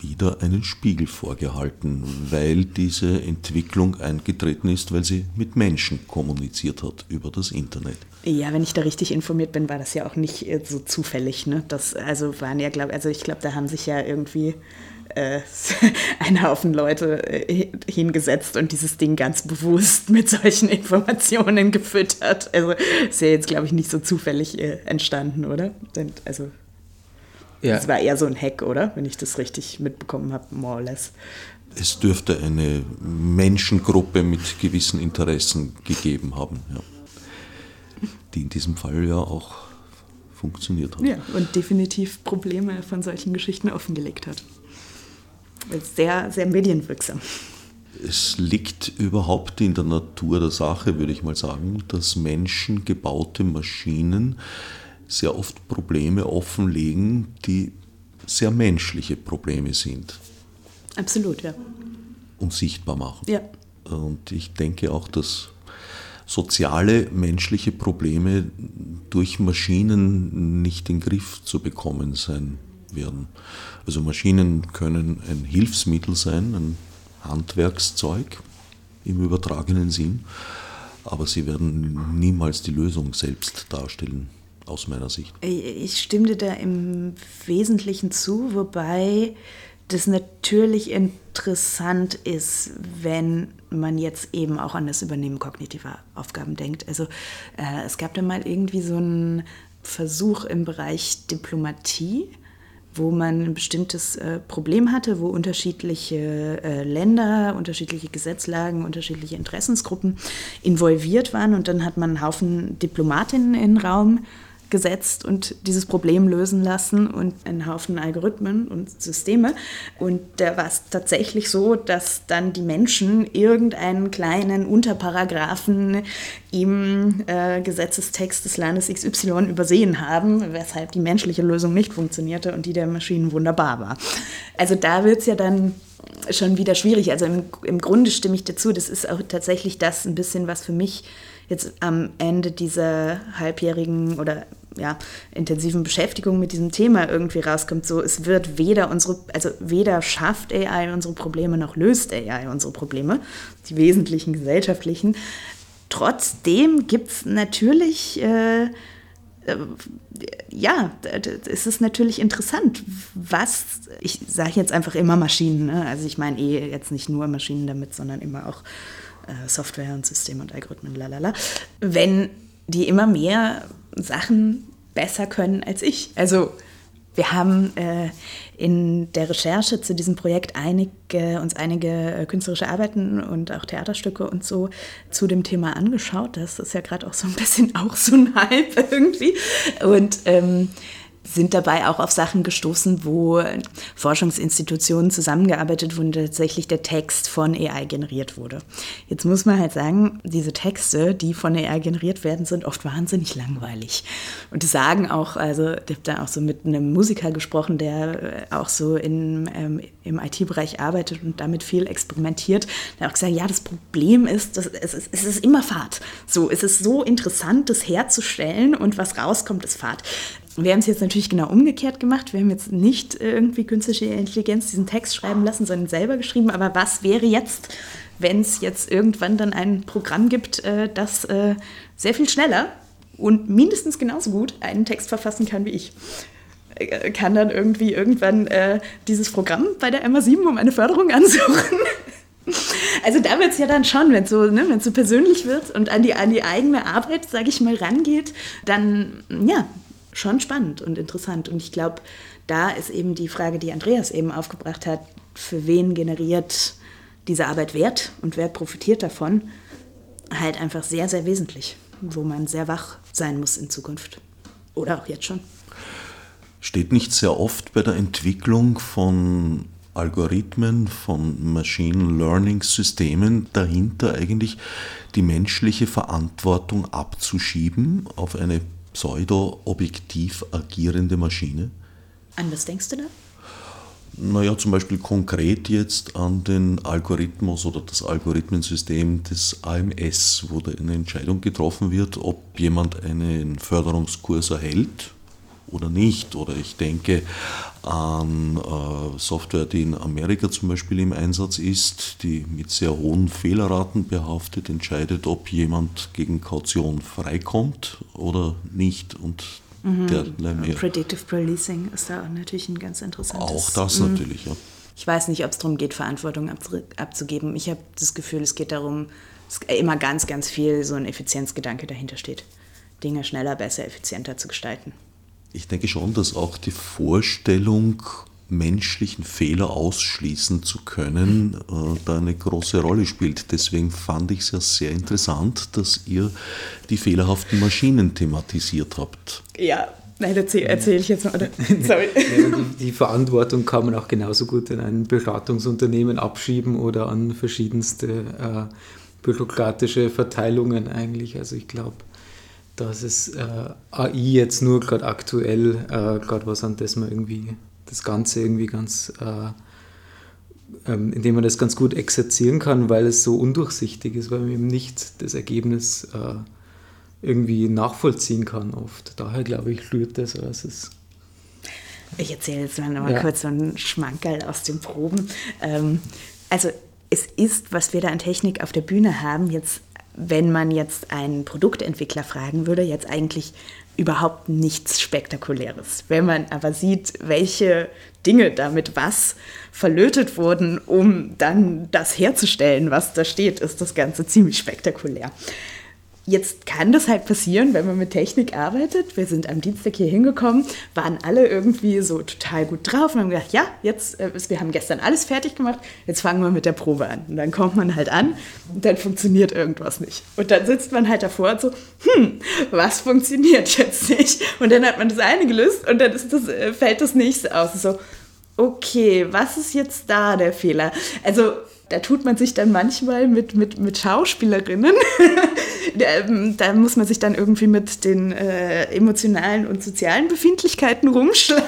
wieder einen Spiegel vorgehalten, weil diese Entwicklung eingetreten ist, weil sie mit Menschen kommuniziert hat über das Internet. Ja, wenn ich da richtig informiert bin, war das ja auch nicht äh, so zufällig. Ne? Das, also waren ja, glaub, also ich glaube, da haben sich ja irgendwie äh, ein Haufen Leute äh, hingesetzt und dieses Ding ganz bewusst mit solchen Informationen gefüttert. Also ist ja jetzt, glaube ich, nicht so zufällig äh, entstanden, oder? Denn, also Ja, es war eher so ein Hack, oder? Wenn ich das richtig mitbekommen habe, more or less. Es dürfte eine Menschengruppe mit gewissen Interessen gegeben haben, ja. die in diesem Fall ja auch funktioniert hat. Ja, und definitiv Probleme von solchen Geschichten offengelegt hat. Sehr, sehr medienwirksam. Es liegt überhaupt in der Natur der Sache, würde ich mal sagen, dass menschengebaute Maschinen sehr oft Probleme offenlegen, die sehr menschliche Probleme sind Absolut, ja. und sichtbar machen. Ja, Und ich denke auch, dass soziale menschliche Probleme durch Maschinen nicht in den Griff zu bekommen sein werden. Also Maschinen können ein Hilfsmittel sein, ein Handwerkszeug im übertragenen Sinn, aber sie werden niemals die Lösung selbst darstellen, aus meiner Sicht. Ich stimme dir da im Wesentlichen zu, wobei das natürlich interessant ist, wenn man jetzt eben auch an das Übernehmen kognitiver Aufgaben denkt. Also äh, es gab da mal irgendwie so einen Versuch im Bereich Diplomatie, wo man ein bestimmtes äh, Problem hatte, wo unterschiedliche äh, Länder, unterschiedliche Gesetzlagen, unterschiedliche Interessensgruppen involviert waren. Und dann hat man einen Haufen Diplomatinnen in den Raum gesetzt und dieses Problem lösen lassen und einen Haufen Algorithmen und Systeme. Und da war es tatsächlich so, dass dann die Menschen irgendeinen kleinen Unterparagraphen im äh, Gesetzestext des Landes XY übersehen haben, weshalb die menschliche Lösung nicht funktionierte und die der Maschinen wunderbar war. Also da wird es ja dann schon wieder schwierig. Also im, im Grunde stimme ich dazu, das ist auch tatsächlich das ein bisschen, was für mich jetzt am Ende dieser halbjährigen oder ja, intensiven Beschäftigung mit diesem Thema irgendwie rauskommt, so es wird weder unsere, also weder schafft AI unsere Probleme noch löst AI unsere Probleme, die wesentlichen gesellschaftlichen. Trotzdem gibt es natürlich äh, äh, ja, es ist natürlich interessant, was, ich sage jetzt einfach immer Maschinen, ne? also ich meine eh jetzt nicht nur Maschinen damit, sondern immer auch äh, Software und Systeme und Algorithmen, lalala, wenn die immer mehr Sachen besser können als ich. Also Wir haben äh, in der Recherche zu diesem Projekt einige, uns einige äh, künstlerische Arbeiten und auch Theaterstücke und so zu dem Thema angeschaut. Das ist ja gerade auch so ein bisschen auch so ein Hype irgendwie. Und ähm, sind dabei auch auf Sachen gestoßen, wo Forschungsinstitutionen zusammengearbeitet wurden, tatsächlich der Text von AI generiert wurde. Jetzt muss man halt sagen, diese Texte, die von AI generiert werden, sind oft wahnsinnig langweilig. Und das sagen auch, also ich habe da auch so mit einem Musiker gesprochen, der äh, auch so in, ähm, im IT-Bereich arbeitet und damit viel experimentiert. Der hat auch gesagt, ja, das Problem ist, dass es, ist, es ist immer Fahrt. So, es ist so interessant, das herzustellen und was rauskommt, ist Fahrt. Wir haben es jetzt natürlich genau umgekehrt gemacht. Wir haben jetzt nicht irgendwie künstliche Intelligenz diesen Text schreiben lassen, sondern selber geschrieben. Aber was wäre jetzt, wenn es jetzt irgendwann dann ein Programm gibt, äh, das äh, sehr viel schneller und mindestens genauso gut einen Text verfassen kann wie ich? Äh, kann dann irgendwie irgendwann dieses Programm bei der MA7 um eine Förderung ansuchen? Also da wird es ja dann schon, wenn es so, ne, so persönlich wird und an die, an die eigene Arbeit, sage ich mal, rangeht, dann ja, schon spannend und interessant. Und ich glaube, da ist eben die Frage, die Andreas eben aufgebracht hat, für wen generiert diese Arbeit Wert und wer profitiert davon, halt einfach sehr, sehr wesentlich, wo man sehr wach sein muss in Zukunft. Oder auch jetzt schon. Steht nicht sehr oft bei der Entwicklung von Algorithmen, von Machine Learning Systemen dahinter eigentlich die menschliche Verantwortung abzuschieben auf eine pseudo-objektiv agierende Maschine? An was denkst du da? Naja, zum Beispiel konkret jetzt an den Algorithmus oder das Algorithmensystem des AMS, wo da eine Entscheidung getroffen wird, ob jemand einen Förderungskurs erhält oder nicht. Oder ich denke an äh, Software, die in Amerika zum Beispiel im Einsatz ist, die mit sehr hohen Fehlerraten behaftet entscheidet, ob jemand gegen Kaution freikommt oder nicht. Und mhm. mehr. Predictive Policing ist da natürlich ein ganz interessantes. Auch das mhm. natürlich, ja. Ich weiß nicht, ob es darum geht, Verantwortung abzugeben. Ich habe das Gefühl, es geht darum, dass immer ganz, ganz viel so ein Effizienzgedanke dahinter steht. Dinge schneller, besser, effizienter zu gestalten. Ich denke schon, dass auch die Vorstellung, menschlichen Fehler ausschließen zu können, äh, da eine große Rolle spielt. Deswegen fand ich es ja sehr interessant, dass ihr die fehlerhaften Maschinen thematisiert habt. Ja, Nein, erzähle erzähl ich jetzt mal. Sorry. Ja, die, die, Verantwortung kann man auch genauso gut in ein Beratungsunternehmen abschieben oder an verschiedenste äh, bürokratische Verteilungen eigentlich. Also ich glaube, dass es äh, AI jetzt nur gerade aktuell äh, gerade was an das man irgendwie das Ganze irgendwie ganz äh, ähm, indem man das ganz gut exerzieren kann, weil es so undurchsichtig ist, weil man eben nicht das Ergebnis äh, irgendwie nachvollziehen kann oft. Daher glaube ich, rührt das, als es ich erzähle jetzt mal noch ja. kurz so einen Schmankerl aus den Proben. Ähm, also es ist, was wir da an Technik auf der Bühne haben, jetzt wenn man jetzt einen Produktentwickler fragen würde, jetzt eigentlich überhaupt nichts Spektakuläres. Wenn man aber sieht, welche Dinge damit was verlötet wurden, um dann das herzustellen, was da steht, ist das Ganze ziemlich spektakulär. Jetzt kann das halt passieren, wenn man mit Technik arbeitet. Wir sind am Dienstag hier hingekommen, waren alle irgendwie so total gut drauf und haben gedacht, ja, jetzt, äh, wir haben gestern alles fertig gemacht, jetzt fangen wir mit der Probe an. Und dann kommt man halt an und dann funktioniert irgendwas nicht. Und dann sitzt man halt davor und so, hm, was funktioniert jetzt nicht? Und dann hat man das eine gelöst und dann das, äh, fällt das nächste aus. So, okay, was ist jetzt da der Fehler? Also da tut man sich dann manchmal mit, mit, mit Schauspielerinnen, ähm, da muss man sich dann irgendwie mit den äh, emotionalen und sozialen Befindlichkeiten rumschlagen.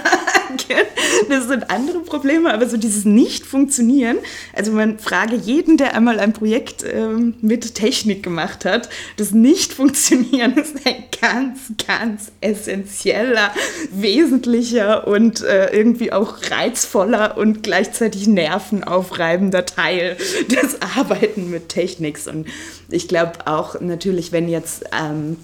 Das sind andere Probleme, aber so dieses Nicht-Funktionieren, also man frage jeden, der einmal ein Projekt ähm, mit Technik gemacht hat, das Nicht-Funktionieren ist ein ganz, ganz essentieller, wesentlicher und äh, irgendwie auch reizvoller und gleichzeitig nervenaufreibender Teil des Arbeiten mit Technik. Und ich glaube auch natürlich, wenn jetzt ähm,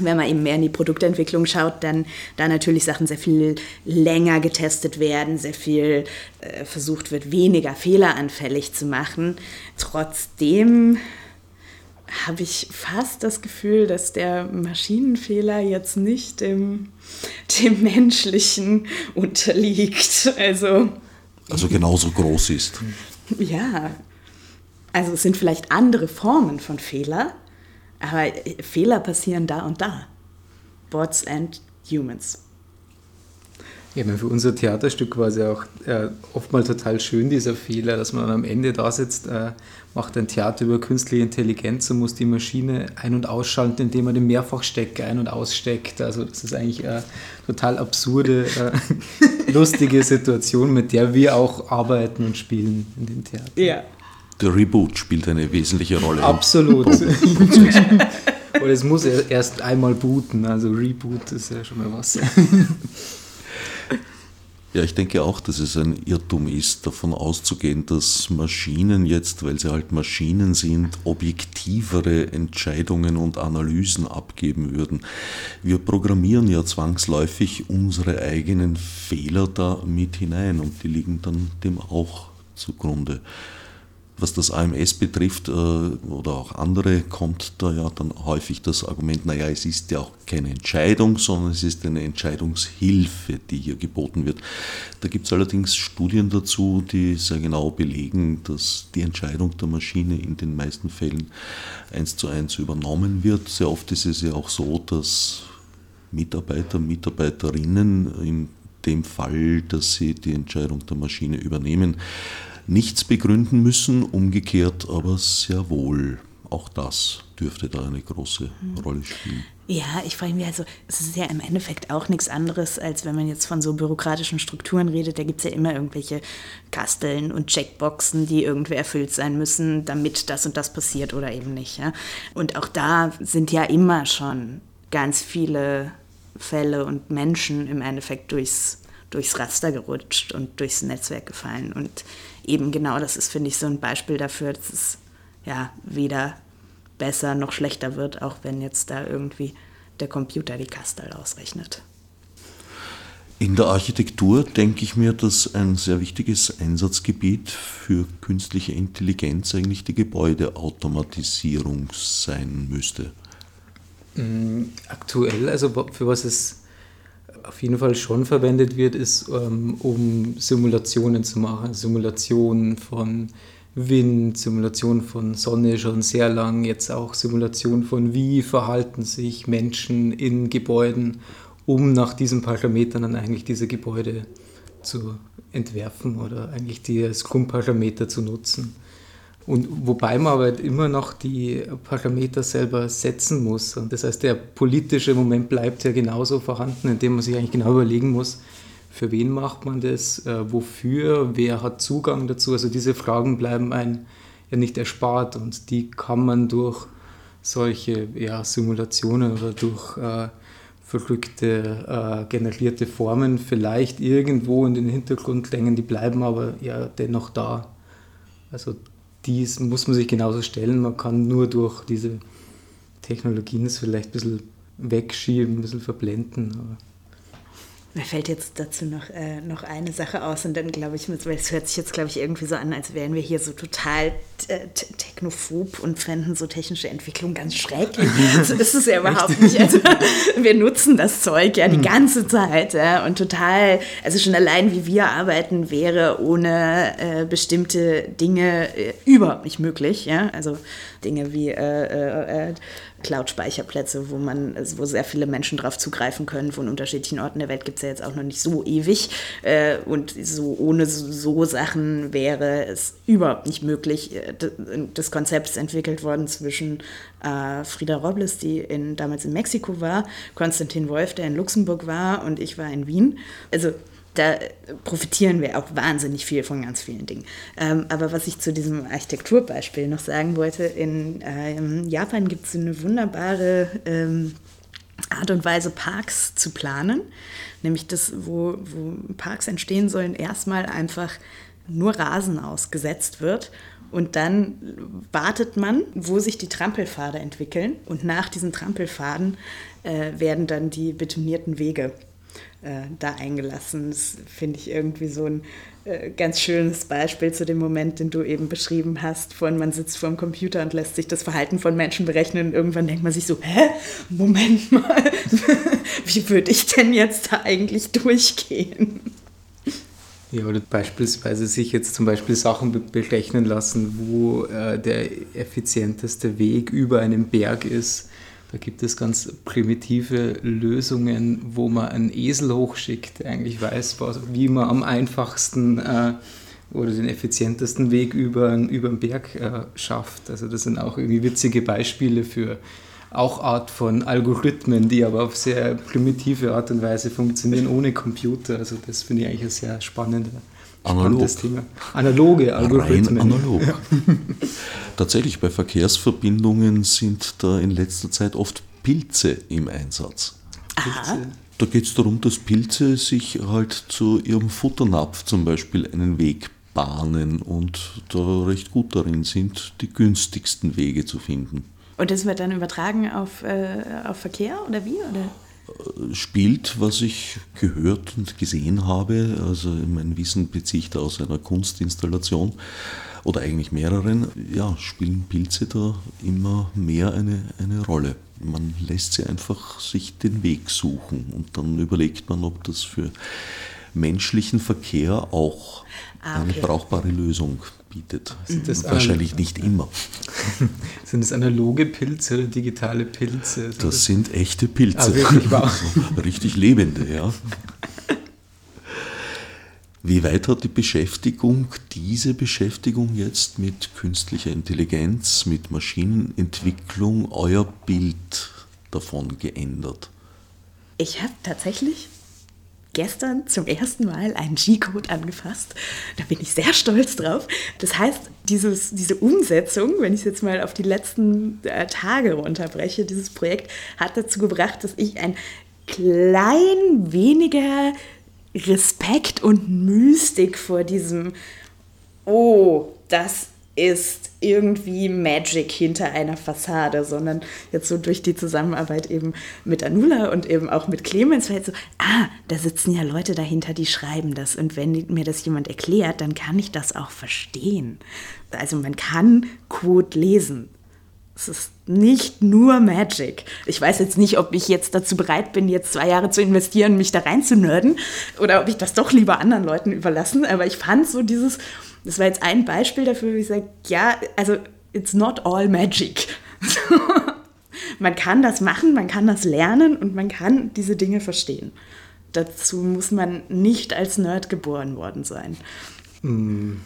wenn man eben mehr in die Produktentwicklung schaut, dann da natürlich Sachen sehr viel länger getestet werden, sehr viel äh, versucht wird, weniger fehleranfällig zu machen. Trotzdem habe ich fast das Gefühl, dass der Maschinenfehler jetzt nicht dem, dem menschlichen unterliegt. Also, also genauso groß ist. Ja, also es sind vielleicht andere Formen von Fehler, aber Fehler passieren da und da. Bots and Humans. Ja, für unser Theaterstück war es ja auch äh, oftmals total schön, dieser Fehler, dass man am Ende da sitzt, äh, macht ein Theater über künstliche Intelligenz und muss die Maschine ein- und ausschalten, indem man den Mehrfachstecker ein- und aussteckt. Also das ist eigentlich eine total absurde, äh, lustige Situation, mit der wir auch arbeiten und spielen in dem Theater. Ja. Der Reboot spielt eine wesentliche Rolle. Absolut. Und es muss erst einmal booten, also Reboot ist ja schon mal was. Ja, ich denke auch, dass es ein Irrtum ist, davon auszugehen, dass Maschinen jetzt, weil sie halt Maschinen sind, objektivere Entscheidungen und Analysen abgeben würden. Wir programmieren ja zwangsläufig unsere eigenen Fehler da mit hinein und die liegen dann dem auch zugrunde. Was das AMS betrifft äh, oder auch andere, kommt da ja dann häufig das Argument, naja, es ist ja auch keine Entscheidung, sondern es ist eine Entscheidungshilfe, die hier geboten wird. Da gibt es allerdings Studien dazu, die sehr genau belegen, dass die Entscheidung der Maschine in den meisten Fällen eins zu eins übernommen wird. Sehr oft ist es ja auch so, dass Mitarbeiter, Mitarbeiterinnen in dem Fall, dass sie die Entscheidung der Maschine übernehmen, nichts begründen müssen, umgekehrt aber sehr wohl. Auch das dürfte da eine große Rolle spielen. Ja, ich frage mich also, es ist ja im Endeffekt auch nichts anderes, als wenn man jetzt von so bürokratischen Strukturen redet. Da gibt es ja immer irgendwelche Kasteln und Checkboxen, die irgendwie erfüllt sein müssen, damit das und das passiert oder eben nicht. Ja? Und auch da sind ja immer schon ganz viele Fälle und Menschen im Endeffekt durchs, durchs Raster gerutscht und durchs Netzwerk gefallen. Und eben genau das ist, finde ich, so ein Beispiel dafür, dass es ja weder besser noch schlechter wird, auch wenn jetzt da irgendwie der Computer die Kastel ausrechnet. In der Architektur denke ich mir, dass ein sehr wichtiges Einsatzgebiet für künstliche Intelligenz eigentlich die Gebäudeautomatisierung sein müsste. Aktuell, also für was es auf jeden Fall schon verwendet wird, ist, ähm, um Simulationen zu machen. Simulationen von Wind, Simulation von Sonne schon sehr lang, jetzt auch Simulation von wie verhalten sich Menschen in Gebäuden, um nach diesen Parametern dann eigentlich diese Gebäude zu entwerfen oder eigentlich die als Grundparameter zu nutzen. Und wobei man aber immer noch die Parameter selber setzen muss. Und das heißt, der politische Moment bleibt ja genauso vorhanden, indem man sich eigentlich genau überlegen muss, für wen macht man das, äh, wofür, wer hat Zugang dazu. Also diese Fragen bleiben einem ja nicht erspart und die kann man durch solche ja, Simulationen oder durch äh, verrückte äh, generierte Formen vielleicht irgendwo in den Hintergrund drängen, die bleiben aber ja dennoch da. Also dies muss man sich genauso stellen. Man kann nur durch diese Technologien es vielleicht ein bisschen wegschieben, ein bisschen verblenden. Aber mir fällt jetzt dazu noch, äh, noch eine Sache aus und dann glaube ich, weil es hört sich jetzt, glaube ich, irgendwie so an, als wären wir hier so total äh, technophob und fänden so technische Entwicklung ganz schrecklich. so ist es ja überhaupt nicht. Also, wir nutzen das Zeug ja die hm. ganze Zeit ja, und total, also schon allein wie wir arbeiten, wäre ohne äh, bestimmte Dinge äh, überhaupt nicht möglich. Ja? Also Dinge wie äh, Cloud-Speicherplätze, wo man, wo sehr viele Menschen drauf zugreifen können. Von unterschiedlichen Orten der Welt gibt es ja jetzt auch noch nicht so ewig. Äh, und so ohne so Sachen wäre es überhaupt nicht möglich. Äh, das Konzept ist entwickelt worden zwischen äh, Frieda Robles, die in, damals in Mexiko war, Konstantin Wolf, der in Luxemburg war, und ich war in Wien. Also da profitieren wir auch wahnsinnig viel von ganz vielen Dingen. Ähm, aber was ich zu diesem Architekturbeispiel noch sagen wollte, in ähm, Japan gibt es eine wunderbare ähm, Art und Weise, Parks zu planen. Nämlich das, wo, wo Parks entstehen sollen, erstmal einfach nur Rasen ausgesetzt wird und dann wartet man, wo sich die Trampelpfade entwickeln. Und nach diesen Trampelpfaden äh, werden dann die betonierten Wege äh, da eingelassen. Das finde ich irgendwie so ein äh, ganz schönes Beispiel zu dem Moment, den du eben beschrieben hast, von man sitzt vor dem Computer und lässt sich das Verhalten von Menschen berechnen und irgendwann denkt man sich so, hä, Moment mal, wie würde ich denn jetzt da eigentlich durchgehen? Ja, oder beispielsweise sich jetzt zum Beispiel Sachen berechnen lassen, wo äh, der effizienteste Weg über einen Berg ist. Da gibt es ganz primitive Lösungen, wo man einen Esel hochschickt, der eigentlich weiß, wie man am einfachsten äh, oder den effizientesten Weg über, über den Berg äh, schafft. Also das sind auch irgendwie witzige Beispiele für auch Art von Algorithmen, die aber auf sehr primitive Art und Weise funktionieren, ohne Computer. Also das finde ich eigentlich ein sehr spannendes Analog. Thema. Analoge Algorithmen. Rein analog. Tatsächlich, bei Verkehrsverbindungen sind da in letzter Zeit oft Pilze im Einsatz. Aha. Da geht es darum, dass Pilze sich halt zu ihrem Futternapf zum Beispiel einen Weg bahnen und da recht gut darin sind, die günstigsten Wege zu finden. Und das wird dann übertragen auf, äh, auf Verkehr oder wie? Oder? Spielt, was ich gehört und gesehen habe. Also mein Wissen beziehe ich da aus einer Kunstinstallation oder eigentlich mehreren. Ja, spielen Pilze da immer mehr eine, eine Rolle. Man lässt sie einfach sich den Weg suchen und dann überlegt man, ob das für menschlichen Verkehr auch Ah, eine okay. brauchbare Lösung bietet. Sind das Wahrscheinlich nicht immer. Sind es analoge Pilze oder digitale Pilze? Das sind echte Pilze. Ah, wirklich wahr? Richtig lebende, ja. Wie weit hat die Beschäftigung, diese Beschäftigung jetzt mit künstlicher Intelligenz, mit Maschinenentwicklung euer Bild davon geändert? Ich habe tatsächlich gestern zum ersten Mal einen G-Code angefasst. Da bin ich sehr stolz drauf. Das heißt, dieses, diese Umsetzung, wenn ich es jetzt mal auf die letzten äh, Tage runterbreche, dieses Projekt hat dazu gebracht, dass ich ein klein weniger Respekt und Mystik vor diesem, oh, das ist irgendwie Magic hinter einer Fassade, sondern jetzt so durch die Zusammenarbeit eben mit Anula und eben auch mit Clemens, weil so, ah, da sitzen ja Leute dahinter, die schreiben das und wenn mir das jemand erklärt, dann kann ich das auch verstehen. Also man kann Code lesen. Es ist nicht nur Magic. Ich weiß jetzt nicht, ob ich jetzt dazu bereit bin, jetzt zwei Jahre zu investieren, mich da rein zu nerden oder ob ich das doch lieber anderen Leuten überlassen. Aber ich fand so dieses, das war jetzt ein Beispiel dafür, wie ich sage, ja, also it's not all magic. man kann das machen, man kann das lernen und man kann diese Dinge verstehen. Dazu muss man nicht als Nerd geboren worden sein. Hm,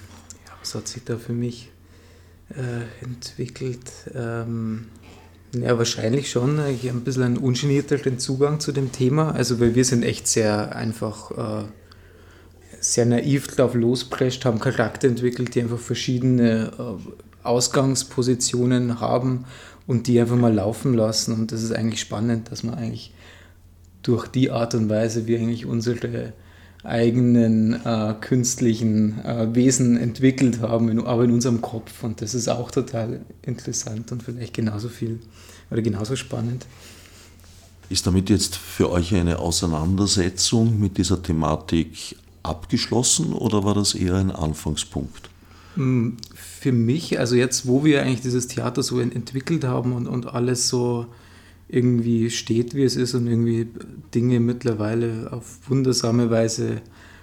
ja, was hat sich da für mich äh, entwickelt? Ähm, ja, wahrscheinlich schon äh, ein bisschen einen ungenierteren Zugang zu dem Thema. Also, weil wir sind echt sehr einfach, äh, sehr naiv drauf losprescht, haben Charakter entwickelt, die einfach verschiedene äh, Ausgangspositionen haben und die einfach mal laufen lassen. Und das ist eigentlich spannend, dass man eigentlich durch die Art und Weise, wie eigentlich unsere eigenen äh, künstlichen äh, Wesen entwickelt haben, in, aber in unserem Kopf. Und das ist auch total interessant und vielleicht genauso viel oder genauso spannend. Ist damit jetzt für euch eine Auseinandersetzung mit dieser Thematik abgeschlossen oder war das eher ein Anfangspunkt? Für mich, also jetzt, wo wir eigentlich dieses Theater so entwickelt haben und, und alles so irgendwie steht, wie es ist und irgendwie Dinge mittlerweile auf wundersame Weise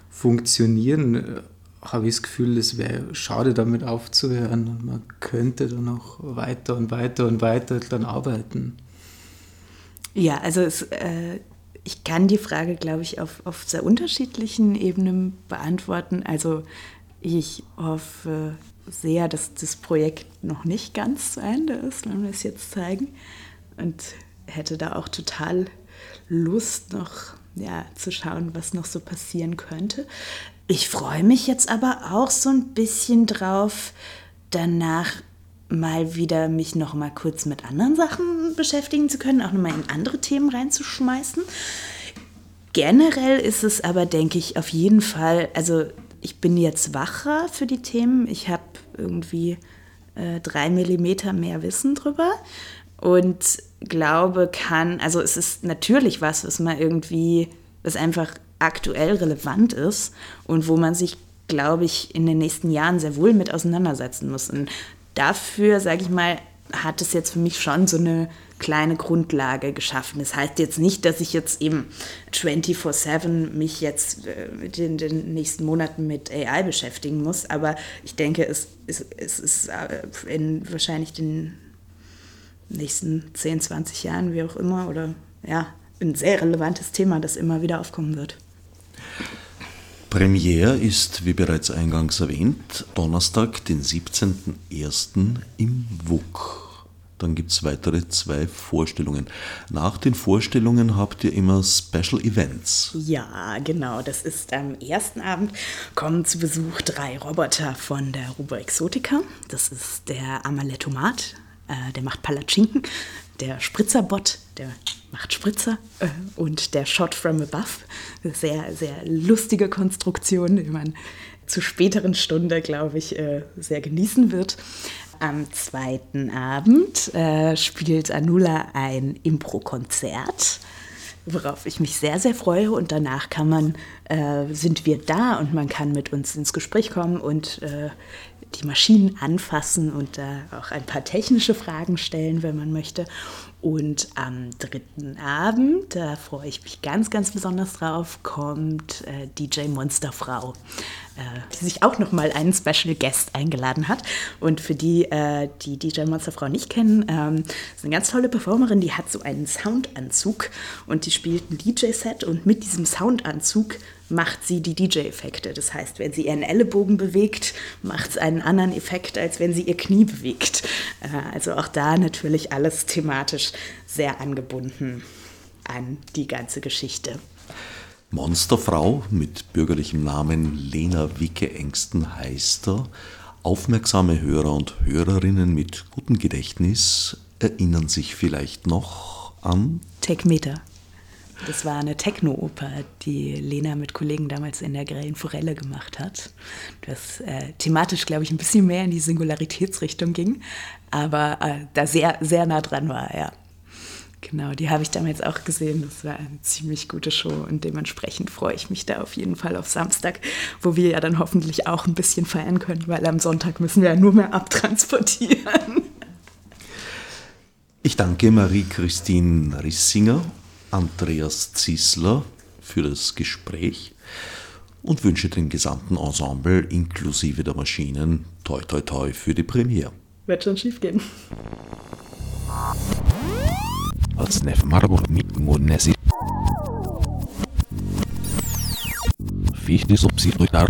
funktionieren, habe ich das Gefühl, es wäre schade damit aufzuhören und man könnte dann noch weiter und weiter und weiter dann arbeiten. Ja, also es, äh, ich kann die Frage, glaube ich, auf, auf sehr unterschiedlichen Ebenen beantworten. Also ich hoffe sehr, dass das Projekt noch nicht ganz zu Ende ist, wenn wir es jetzt zeigen. Und hätte da auch total Lust, noch ja, zu schauen, was noch so passieren könnte. Ich freue mich jetzt aber auch so ein bisschen drauf, danach mal wieder mich noch mal kurz mit anderen Sachen beschäftigen zu können, auch noch mal in andere Themen reinzuschmeißen. Generell ist es aber, denke ich, auf jeden Fall, also ich bin jetzt wacher für die Themen. Ich habe irgendwie äh, drei Millimeter mehr Wissen drüber und glaube, kann, also es ist natürlich was, was man irgendwie, was einfach aktuell relevant ist und wo man sich glaube ich, in den nächsten Jahren sehr wohl mit auseinandersetzen muss. Und dafür, sage ich mal, hat es jetzt für mich schon so eine kleine Grundlage geschaffen. Das heißt jetzt nicht, dass ich jetzt eben 24-7 mich jetzt äh, in den nächsten Monaten mit AI beschäftigen muss, aber ich denke, es, es, es ist äh, in wahrscheinlich den nächsten 10, 20 Jahren, wie auch immer, oder ja, ein sehr relevantes Thema, das immer wieder aufkommen wird. Premiere ist, wie bereits eingangs erwähnt, Donnerstag, den 17.01. im WUK. Dann gibt es weitere zwei Vorstellungen. Nach den Vorstellungen habt ihr immer Special Events. Ja, genau. Das ist am ersten Abend kommen zu Besuch drei Roboter von der Ruber Exotica. Das ist der Amaletomat, äh, der macht Palatschinken, der Spritzerbot, der macht Spritzer äh, und der Shot from Above. Sehr, sehr lustige Konstruktion, die man zu späteren Stunde, glaube ich, äh, sehr genießen wird. Am zweiten Abend äh, spielt Anula ein Impro-Konzert, worauf ich mich sehr, sehr freue. Und danach kann man, äh, sind wir da und man kann mit uns ins Gespräch kommen und äh, die Maschinen anfassen und da auch ein paar technische Fragen stellen, wenn man möchte. Und am dritten Abend, da freue ich mich ganz, ganz besonders drauf, kommt äh, DJ Monsterfrau, äh, die sich auch nochmal einen Special Guest eingeladen hat. Und für die, äh, die DJ Monsterfrau nicht kennen, ähm, ist eine ganz tolle Performerin, die hat so einen Soundanzug und die spielt ein DJ-Set und mit diesem Soundanzug macht sie die DJ-Effekte. Das heißt, wenn sie ihren Ellenbogen bewegt, macht es einen anderen Effekt, als wenn sie ihr Knie bewegt. Äh, also auch da natürlich alles thematisch sehr angebunden an die ganze Geschichte. Monsterfrau mit bürgerlichem Namen Lena Wicke-Engsten heißt er. Aufmerksame Hörer und Hörerinnen mit gutem Gedächtnis erinnern sich vielleicht noch an Techmeter. Das war eine Techno-Oper, die Lena mit Kollegen damals in der Grellen Forelle gemacht hat. Das äh, thematisch, glaube ich, ein bisschen mehr in die Singularitätsrichtung ging, aber äh, da sehr, sehr nah dran war, ja. Genau, die habe ich damals auch gesehen. Das war eine ziemlich gute Show und dementsprechend freue ich mich da auf jeden Fall auf Samstag, wo wir ja dann hoffentlich auch ein bisschen feiern können, weil am Sonntag müssen wir ja nur mehr abtransportieren. Ich danke Marie-Christine Rissinger Andreas Zisler für das Gespräch und wünsche dem gesamten Ensemble inklusive der Maschinen toi toi toi für die Premiere. Wird schon schief gehen. Als Nef Marburg mit Monesi. Fichte subsidiar